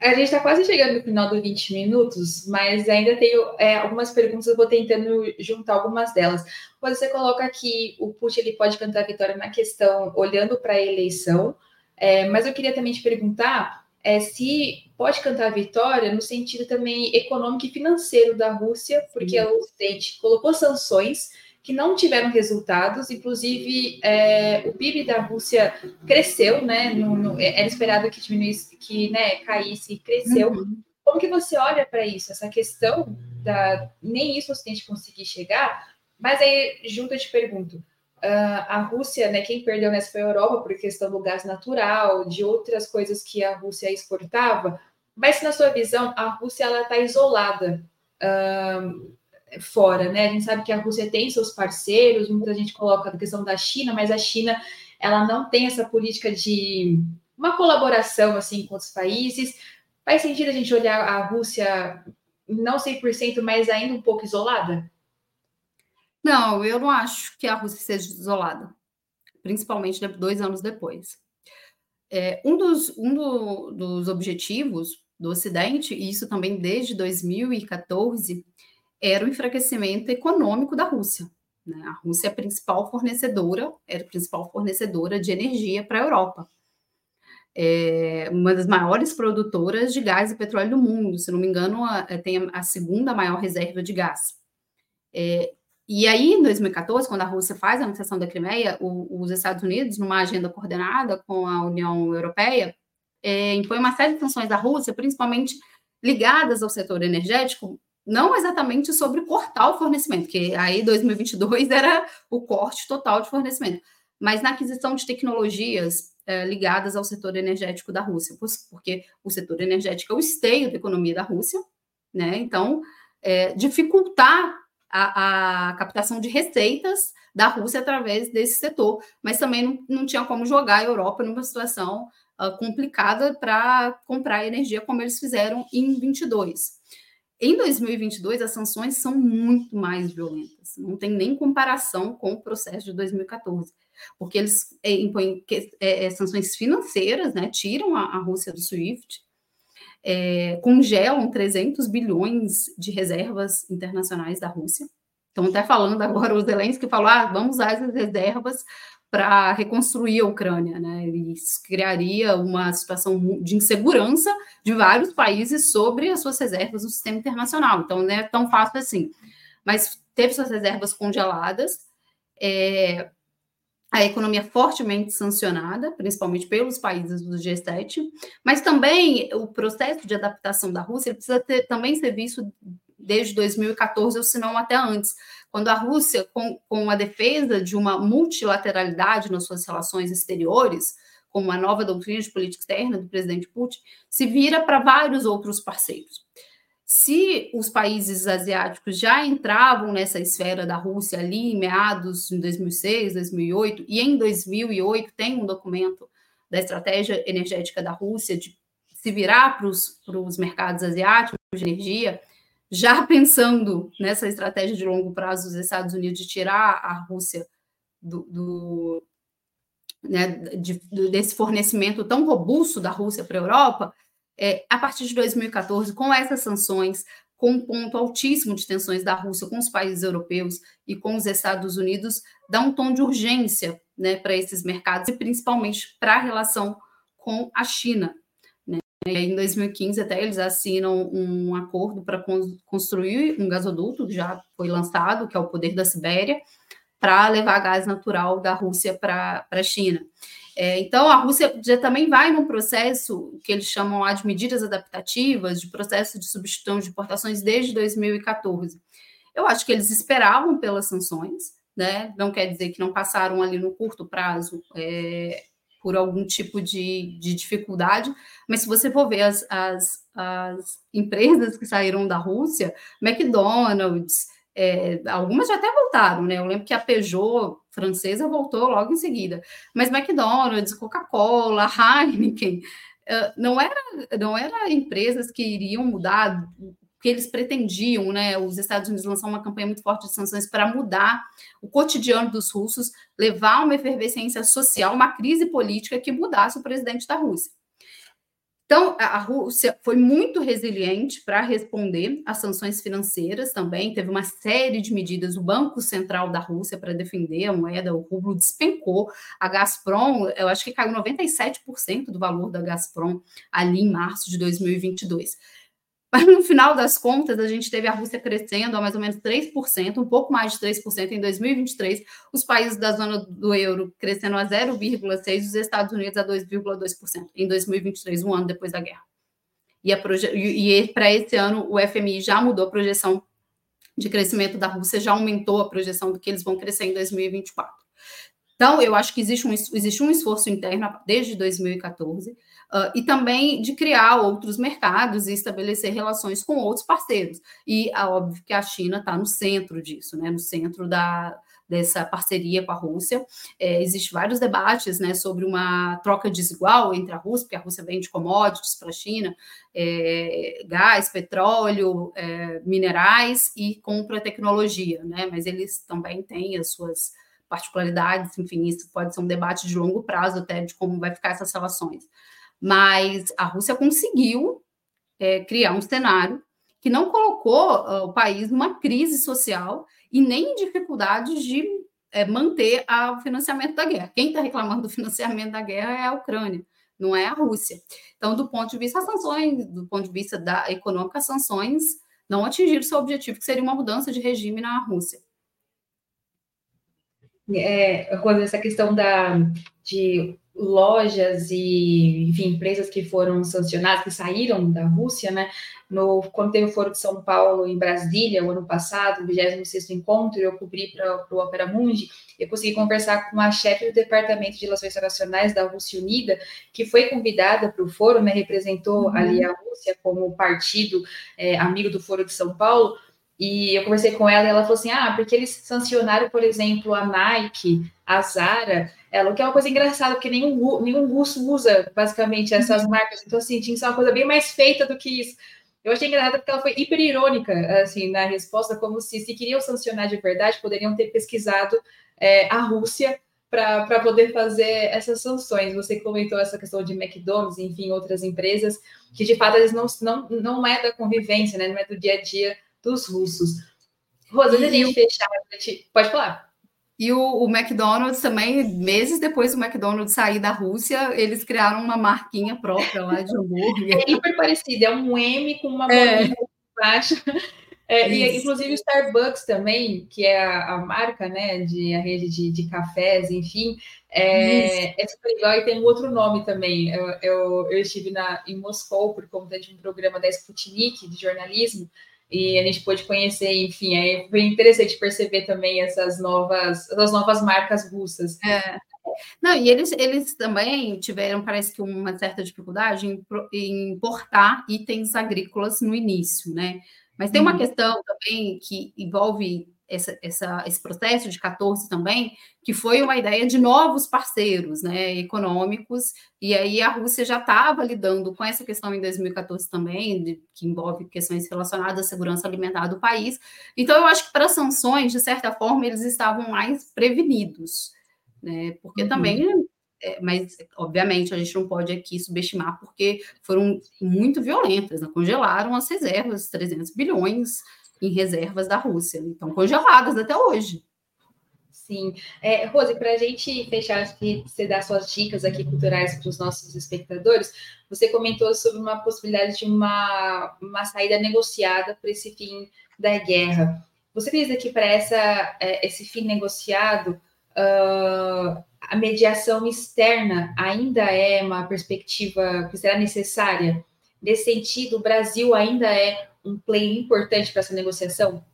A gente está quase chegando no final dos 20 minutos, mas ainda tenho é, algumas perguntas, vou tentando juntar algumas delas. Você coloca que o Putin ele pode cantar a vitória na questão olhando para a eleição, é, mas eu queria também te perguntar é, se pode cantar a vitória no sentido também econômico e financeiro da Rússia, porque Sim. o Ocidente colocou sanções que não tiveram resultados, inclusive é, o PIB da Rússia cresceu, né? No, no, era esperado que diminuísse, que né, caísse e cresceu. Uhum. Como que você olha para isso, essa questão da nem isso o Ocidente conseguir chegar? Mas aí, junto, eu te pergunto: uh, a Rússia, né? Quem perdeu nessa foi a Europa por questão do gás natural, de outras coisas que a Rússia exportava. Mas na sua visão, a Rússia ela está isolada. Uh, fora, né? A gente sabe que a Rússia tem seus parceiros, muita gente coloca a questão da China, mas a China ela não tem essa política de uma colaboração assim com os países. Faz sentido a gente olhar a Rússia não 100%, mas ainda um pouco isolada? Não, eu não acho que a Rússia seja isolada, principalmente dois anos depois. É, um dos, um do, dos objetivos do Ocidente, e isso também desde 2014, era o enfraquecimento econômico da Rússia. Né? A Rússia é a principal fornecedora, era a principal fornecedora de energia para a Europa. É uma das maiores produtoras de gás e petróleo do mundo, se não me engano, a, tem a segunda maior reserva de gás. É, e aí, em 2014, quando a Rússia faz a anexação da Crimeia, o, os Estados Unidos, numa agenda coordenada com a União Europeia, é, impõe uma série de sanções à Rússia, principalmente ligadas ao setor energético, não exatamente sobre cortar o fornecimento, que aí 2022 era o corte total de fornecimento, mas na aquisição de tecnologias é, ligadas ao setor energético da Rússia, porque o setor energético é o esteio da economia da Rússia, né? Então, é, dificultar a, a, captação de receitas da Rússia através desse setor, mas também não, não tinha como jogar a Europa numa situação uh, complicada para comprar energia como eles fizeram em 22. Em 2022, as sanções são muito mais violentas, não tem nem comparação com o processo de 2014, porque eles é, impõem é, é, sanções financeiras, né, tiram a, a Rússia do SWIFT, é, congelam 300 bilhões de reservas internacionais da Rússia. Estão até falando agora, o Zelensky falou, ah, vamos usar essas reservas para reconstruir a Ucrânia, né? Isso criaria uma situação de insegurança de vários países sobre as suas reservas no sistema internacional. Então, não é tão fácil assim. Mas teve suas reservas congeladas, é, a economia fortemente sancionada, principalmente pelos países do G7, mas também o processo de adaptação da Rússia precisa ter, também ser visto desde 2014, ou se não até antes, quando a Rússia, com, com a defesa de uma multilateralidade nas suas relações exteriores, como a nova doutrina de política externa do presidente Putin, se vira para vários outros parceiros. Se os países asiáticos já entravam nessa esfera da Rússia ali em meados de 2006, 2008, e em 2008 tem um documento da estratégia energética da Rússia de se virar para os mercados asiáticos de energia, já pensando nessa estratégia de longo prazo dos Estados Unidos de tirar a Rússia do, do né, de, desse fornecimento tão robusto da Rússia para a Europa, é, a partir de 2014, com essas sanções, com um ponto altíssimo de tensões da Rússia com os países europeus e com os Estados Unidos, dá um tom de urgência né, para esses mercados e principalmente para a relação com a China. Né? Em 2015, até eles assinam um acordo para construir um gasoduto, que já foi lançado, que é o Poder da Sibéria, para levar gás natural da Rússia para a China. É, então, a Rússia já também vai num processo que eles chamam de medidas adaptativas, de processo de substituição de importações desde 2014. Eu acho que eles esperavam pelas sanções, né? não quer dizer que não passaram ali no curto prazo é, por algum tipo de, de, dificuldade, mas se você for ver as, as, as empresas que saíram da Rússia, McDonald's, é, algumas já até voltaram, né? Eu lembro que a Peugeot francesa voltou logo em seguida. Mas McDonald's, Coca-Cola, Heineken, uh, não era, não era empresas que iriam mudar que eles pretendiam, né? Os Estados Unidos lançaram uma campanha muito forte de sanções para mudar o cotidiano dos russos, levar uma efervescência social, uma crise política que mudasse o presidente da Rússia. Então, a Rússia foi muito resiliente para responder às sanções financeiras também, teve uma série de medidas, o Banco Central da Rússia para defender a moeda, o rublo despencou, a Gazprom, eu acho que caiu 97% do valor da Gazprom ali em março de 2022. Mas no final das contas, a gente teve a Rússia crescendo a mais ou menos 3%, um pouco mais de 3% em 2023, os países da zona do euro crescendo a 0,6%, os Estados Unidos a 2,2% em 2023, um ano depois da guerra. E, e, para esse ano, o FMI já mudou a projeção de crescimento da Rússia, já aumentou a projeção do que eles vão crescer em 2024. Então, eu acho que existe um, existe um esforço interno desde 2014 Uh, e também de criar outros mercados e estabelecer relações com outros parceiros. E é óbvio que a China está no centro disso, né, no centro da, dessa parceria com a Rússia. É, Existem vários debates né, sobre uma troca desigual entre a Rússia, porque a Rússia vende commodities para a China, é, gás, petróleo, é, minerais e compra tecnologia, né, mas eles também têm as suas particularidades, enfim, isso pode ser um debate de longo prazo até de como vai ficar essas relações mas a Rússia conseguiu é, criar um cenário que não colocou uh, o país numa crise social e nem em dificuldades de é, manter o financiamento da guerra. Quem está reclamando do financiamento da guerra é a Ucrânia, não é a Rússia. Então, do ponto de vista das sanções, do ponto de vista da econômica, as sanções não atingiram seu objetivo, que seria uma mudança de regime na Rússia. É, essa questão da, de lojas e, enfim, empresas que foram sancionadas, que saíram da Rússia, né? No, quando teve o Foro de São Paulo em Brasília, o ano passado, o 26º encontro, eu cobri para o Opera Mundi, eu consegui conversar com a chefe do Departamento de Relações Internacionais da Rússia Unida, que foi convidada para o foro, né? Representou uhum. ali a Rússia como partido é, amigo do Foro de São Paulo, e eu conversei com ela e ela falou assim: ah, porque eles sancionaram, por exemplo, a Nike, a Zara, ela, o que é uma coisa engraçada, porque nenhum, nenhum russo usa basicamente essas uhum. marcas. Então, assim, tinha que ser uma coisa bem mais feita do que isso. Eu achei engraçado porque ela foi hiper irônica, assim, na resposta, como se, se queriam sancionar de verdade, poderiam ter pesquisado é, a Rússia para poder fazer essas sanções. Você comentou essa questão de McDonald's, enfim, outras empresas, que de fato eles não, não, não é da convivência, né? Não é do dia a dia dos russos. Rosa, antes de a gente fechar, pode falar. E o, o, McDonald's também, meses depois do McDonald's sair da Rússia, eles criaram uma marquinha própria lá de hambúrguer. É hiper parecido, é um M com uma é. bolinha embaixo. É, e inclusive o Starbucks também, que é a, a, marca, né, de a rede de, de cafés, enfim, é, é super legal e tem um outro nome também. Eu, eu, eu estive na, em Moscou por conta de um programa da Sputnik de jornalismo e a gente pôde conhecer, enfim, aí foi interessante perceber também essas novas, essas novas marcas russas. É. Não, e eles, eles também tiveram, parece que, uma certa dificuldade em, em importar itens agrícolas no início, né? Mas tem uma uhum. questão também que envolve essa, essa, esse processo de 14 também, que foi uma ideia de novos parceiros né, econômicos, e aí a Rússia já estava lidando com essa questão em 2014 também, de, que envolve questões relacionadas à segurança alimentar do país. Então, eu acho que para sanções, de certa forma, eles estavam mais prevenidos, né, porque uhum. também é, mas obviamente a gente não pode aqui subestimar porque foram muito violentas, né? congelaram as reservas, 300 bilhões em reservas da Rússia, então congeladas até hoje. Sim. É, Rose, para a gente fechar aqui, você dar suas dicas aqui culturais para os nossos espectadores, você comentou sobre uma possibilidade de uma, uma saída negociada para esse fim da guerra. Você diz aqui para é, esse fim negociado, uh, a mediação externa ainda é uma perspectiva que será necessária? Nesse sentido, o Brasil ainda é um play importante para essa negociação?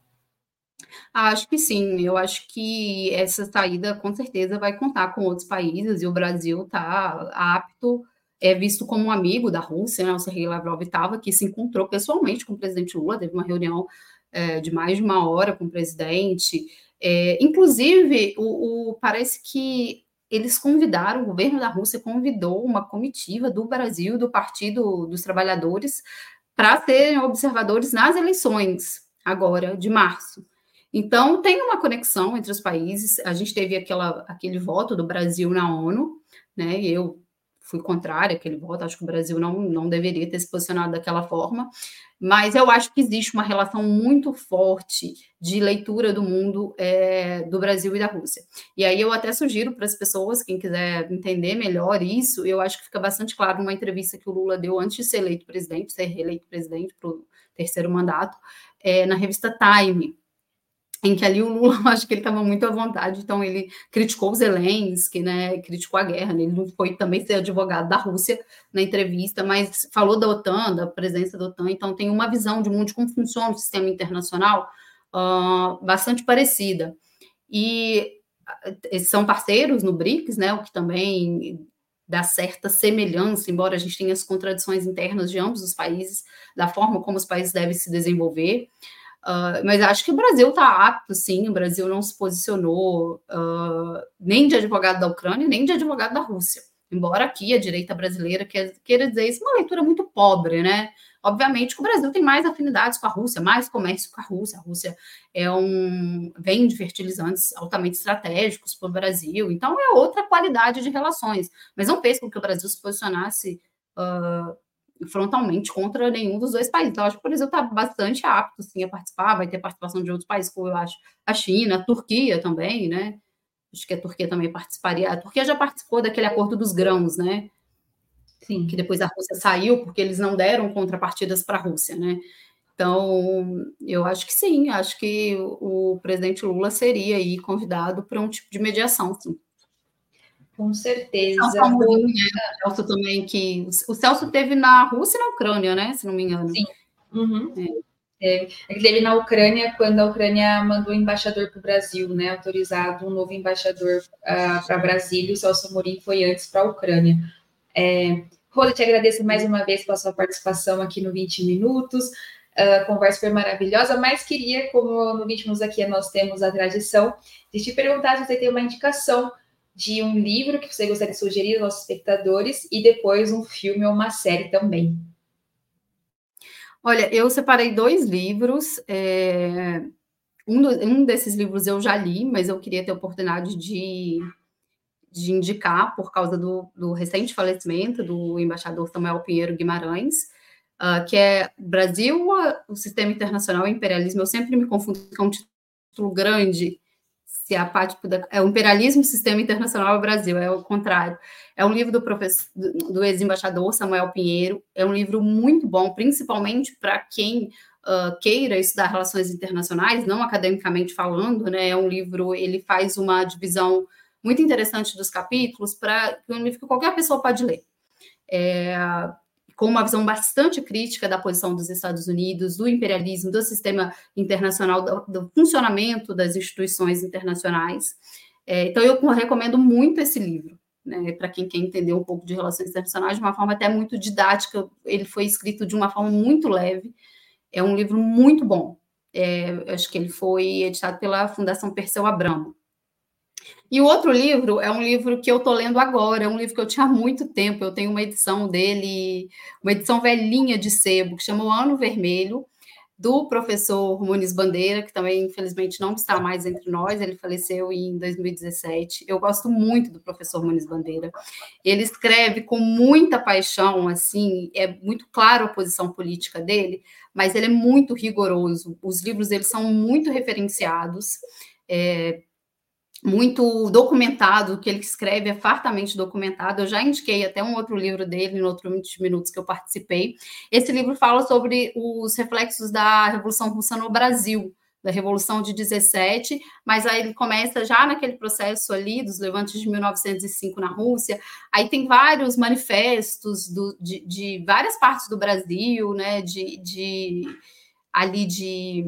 Acho que sim, eu acho que essa saída com certeza vai contar com outros países e o Brasil está apto, é visto como um amigo da Rússia, né? O Sergei Lavrov estava aqui, se encontrou pessoalmente com o presidente Lula, teve uma reunião é, de mais de uma hora com o presidente. É, inclusive, o, o, parece que eles convidaram, o governo da Rússia convidou uma comitiva do Brasil, do Partido dos Trabalhadores, para serem observadores nas eleições agora de março. Então tem uma conexão entre os países. A gente teve aquela, aquele voto do Brasil na ONU, né? Eu fui contrária àquele voto. Acho que o Brasil não, não deveria ter se posicionado daquela forma. Mas eu acho que existe uma relação muito forte de leitura do mundo é, do Brasil e da Rússia. E aí eu até sugiro para as pessoas, quem quiser entender melhor isso, eu acho que fica bastante claro numa entrevista que o Lula deu antes de ser eleito presidente, ser reeleito presidente para o terceiro mandato, é, na revista Time em que ali o Lula, acho que ele estava muito à vontade, então ele criticou os Zelensky, né, criticou a guerra, né, ele não foi também ser advogado da Rússia na entrevista, mas falou da OTAN, da presença da OTAN, então tem uma visão de mundo de como funciona o sistema internacional uh, bastante parecida. E eles são parceiros no BRICS, né, o que também dá certa semelhança, embora a gente tenha as contradições internas de ambos os países, da forma como os países devem se desenvolver. Uh, mas acho que o Brasil está apto, sim. O Brasil não se posicionou uh, nem de advogado da Ucrânia, nem de advogado da Rússia. Embora aqui a direita brasileira queira dizer isso, uma leitura muito pobre, né? Obviamente que o Brasil tem mais afinidades com a Rússia, mais comércio com a Rússia. A Rússia é um vem de fertilizantes altamente estratégicos para o Brasil, então é outra qualidade de relações. Mas não com que o Brasil se posicionasse uh, frontalmente contra nenhum dos dois países. Então, acho que o Brasil está bastante apto sim, a participar, vai ter participação de outros países, como eu acho a China, a Turquia também, né? Acho que a Turquia também participaria. A Turquia já participou daquele acordo dos grãos, né? Sim. Que depois a Rússia saiu porque eles não deram contrapartidas para a Rússia, né? Então, eu acho que sim, acho que o presidente Lula seria aí convidado para um tipo de mediação, sim. Com certeza. Né? O Celso também, que. O Celso teve na Rússia e na Ucrânia, né? Se não me engano. Sim. Uhum. É. Ele teve na Ucrânia quando a Ucrânia mandou embaixador para o Brasil, né? Autorizado um novo embaixador uh, ah, para Brasília. O Celso Amorim foi antes para a Ucrânia. É, Roda, te agradeço mais uma vez pela sua participação aqui no 20 Minutos. Uh, conversa foi maravilhosa, mas queria, como no 20 Minutos aqui nós temos a tradição, de te perguntar se você tem uma indicação de um livro que você gostaria de sugerir aos nossos espectadores e depois um filme ou uma série também. Olha, eu separei dois livros. É... Um, do, um, desses livros eu já li, mas eu queria ter a oportunidade de, de indicar por causa do, do recente falecimento do embaixador Samuel Pinheiro Guimarães, uh, que é Brasil, o Sistema Internacional e Imperialismo. Eu sempre me confundo com um título grande se a parte é o imperialismo sistema internacional é o Brasil, é o contrário. É um livro do professor do ex-embaixador Samuel Pinheiro, é um livro muito bom, principalmente para quem uh, queira estudar relações internacionais, não academicamente falando, né? É um livro, ele faz uma divisão muito interessante dos capítulos para um livro que qualquer pessoa pode ler. É, com uma visão bastante crítica da posição dos Estados Unidos, do imperialismo, do sistema internacional, do, do funcionamento das instituições internacionais. É, então, eu recomendo muito esse livro, né, para quem quer entender um pouco de relações internacionais de uma forma até muito didática. Ele foi escrito de uma forma muito leve. É um livro muito bom. É, acho que ele foi editado pela Fundação Perseu Abramo. E o outro livro é um livro que eu estou lendo agora, é um livro que eu tinha há muito tempo. Eu tenho uma edição dele, uma edição velhinha de sebo, que chama O Ano Vermelho, do professor Muniz Bandeira, que também, infelizmente, não está mais entre nós, ele faleceu em 2017. Eu gosto muito do professor Muniz Bandeira. Ele escreve com muita paixão, assim, é muito claro a posição política dele, mas ele é muito rigoroso. Os livros dele são muito referenciados. É, muito documentado, o que ele escreve é fartamente documentado. Eu já indiquei até um outro livro dele, no outro 20 minutos que eu participei. Esse livro fala sobre os reflexos da Revolução Russa no Brasil, da Revolução de 17, mas aí ele começa já naquele processo ali dos levantes de 1905 na Rússia. Aí tem vários manifestos do, de, de várias partes do Brasil, né, de, de ali de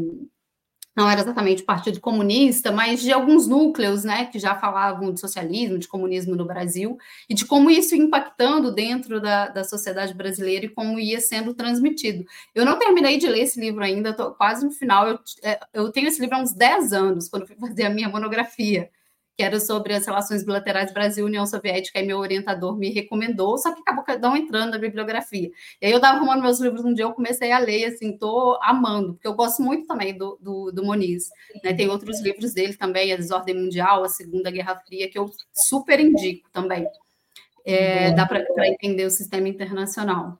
não era exatamente o Partido Comunista, mas de alguns núcleos, né, que já falavam de socialismo, de comunismo no Brasil, e de como isso impactando dentro da, da sociedade brasileira e como ia sendo transmitido. Eu não terminei de ler esse livro ainda, estou quase no final. Eu, é, eu tenho esse livro há uns 10 anos, quando fui fazer a minha monografia que era sobre as relações bilaterais Brasil-União Soviética, e meu orientador me recomendou, só que acabou não entrando na bibliografia. E aí eu estava arrumando meus livros um dia, eu comecei a ler, assim, estou amando, porque eu gosto muito também do, do, do Moniz. Né? Tem outros livros dele também, A Desordem Mundial, A Segunda Guerra Fria, que eu super indico também. É, dá para entender o sistema internacional.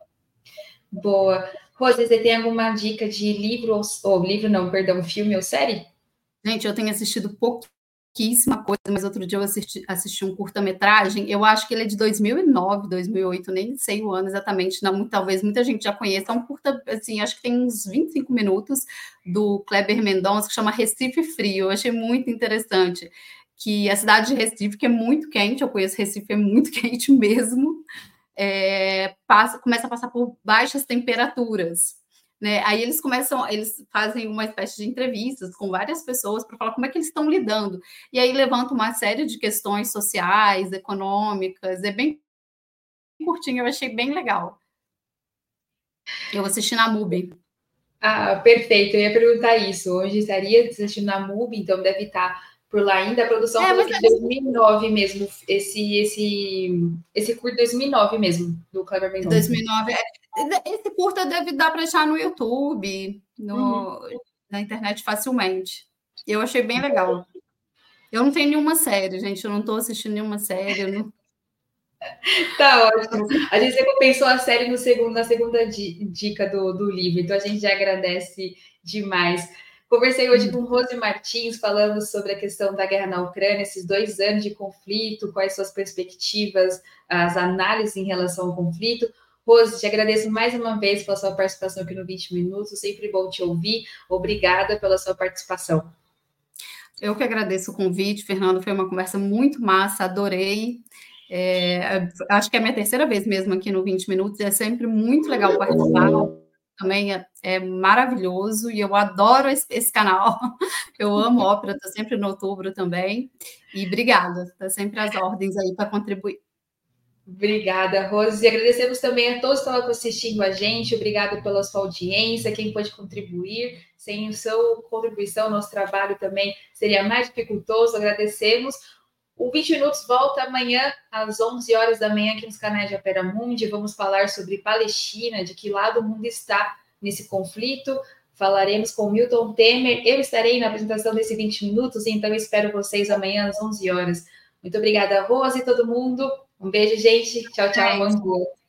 Boa. Rose, você tem alguma dica de livro, ou, ou livro não, perdão, filme ou série? Gente, eu tenho assistido pouco pouquíssima coisa, mas outro dia eu assisti, assisti um curta-metragem, eu acho que ele é de 2009, 2008, nem sei o ano exatamente, não, talvez muita gente já conheça, é um curta, assim, acho que tem uns 25 minutos, do Kleber Mendonça, que chama Recife Frio, eu achei muito interessante, que a cidade de Recife, que é muito quente, eu conheço Recife, é muito quente mesmo, é, passa, começa a passar por baixas temperaturas, né? Aí eles começam, eles fazem uma espécie de entrevistas com várias pessoas para falar como é que eles estão lidando. E aí levanta uma série de questões sociais, econômicas, é bem curtinho, eu achei bem legal. Eu assisti na MUBI. Ah, perfeito, eu ia perguntar isso. Hoje estaria assistindo na MUBI, então deve estar por lá ainda. A produção é, foi de 2009 mesmo, esse, esse, esse curto 2009 mesmo, do Cleber Mendonça. 2009, é, esse curta deve dar para achar no YouTube, no, uhum. na internet facilmente. Eu achei bem legal. Eu não tenho nenhuma série, gente. Eu não estou assistindo nenhuma série. Não... Tá ótimo. A gente recompensou a série no segundo, na segunda dica do, do livro, então a gente já agradece demais. Conversei hoje com Rose Martins, falando sobre a questão da guerra na Ucrânia, esses dois anos de conflito, quais suas perspectivas, as análises em relação ao conflito. Rose, te agradeço mais uma vez pela sua participação aqui no 20 Minutos, sempre bom te ouvir. Obrigada pela sua participação. Eu que agradeço o convite, Fernando, foi uma conversa muito massa, adorei. É, acho que é a minha terceira vez mesmo aqui no 20 Minutos, é sempre muito legal participar também é, é, maravilhoso e eu adoro esse, esse canal. Eu amo ópera, estou sempre no outubro também. E obrigada, está sempre às ordens aí para contribuir. Obrigada, Rose. E agradecemos também a todos que estão assistindo a gente. Obrigada pela sua audiência, quem pode contribuir. Sem sua contribuição, nosso trabalho também seria mais dificultoso. Agradecemos. O 20 Minutos volta amanhã às 11 horas da manhã aqui nos canais de Opera Mundi. Vamos falar sobre Palestina, de que lado o mundo está nesse conflito. Falaremos com Milton Temer. Eu estarei na apresentação desse 20 Minutos, então espero vocês amanhã às 11 horas. Muito obrigada, Rose e todo mundo. Um beijo, gente. Tchau, tchau. Bom dia.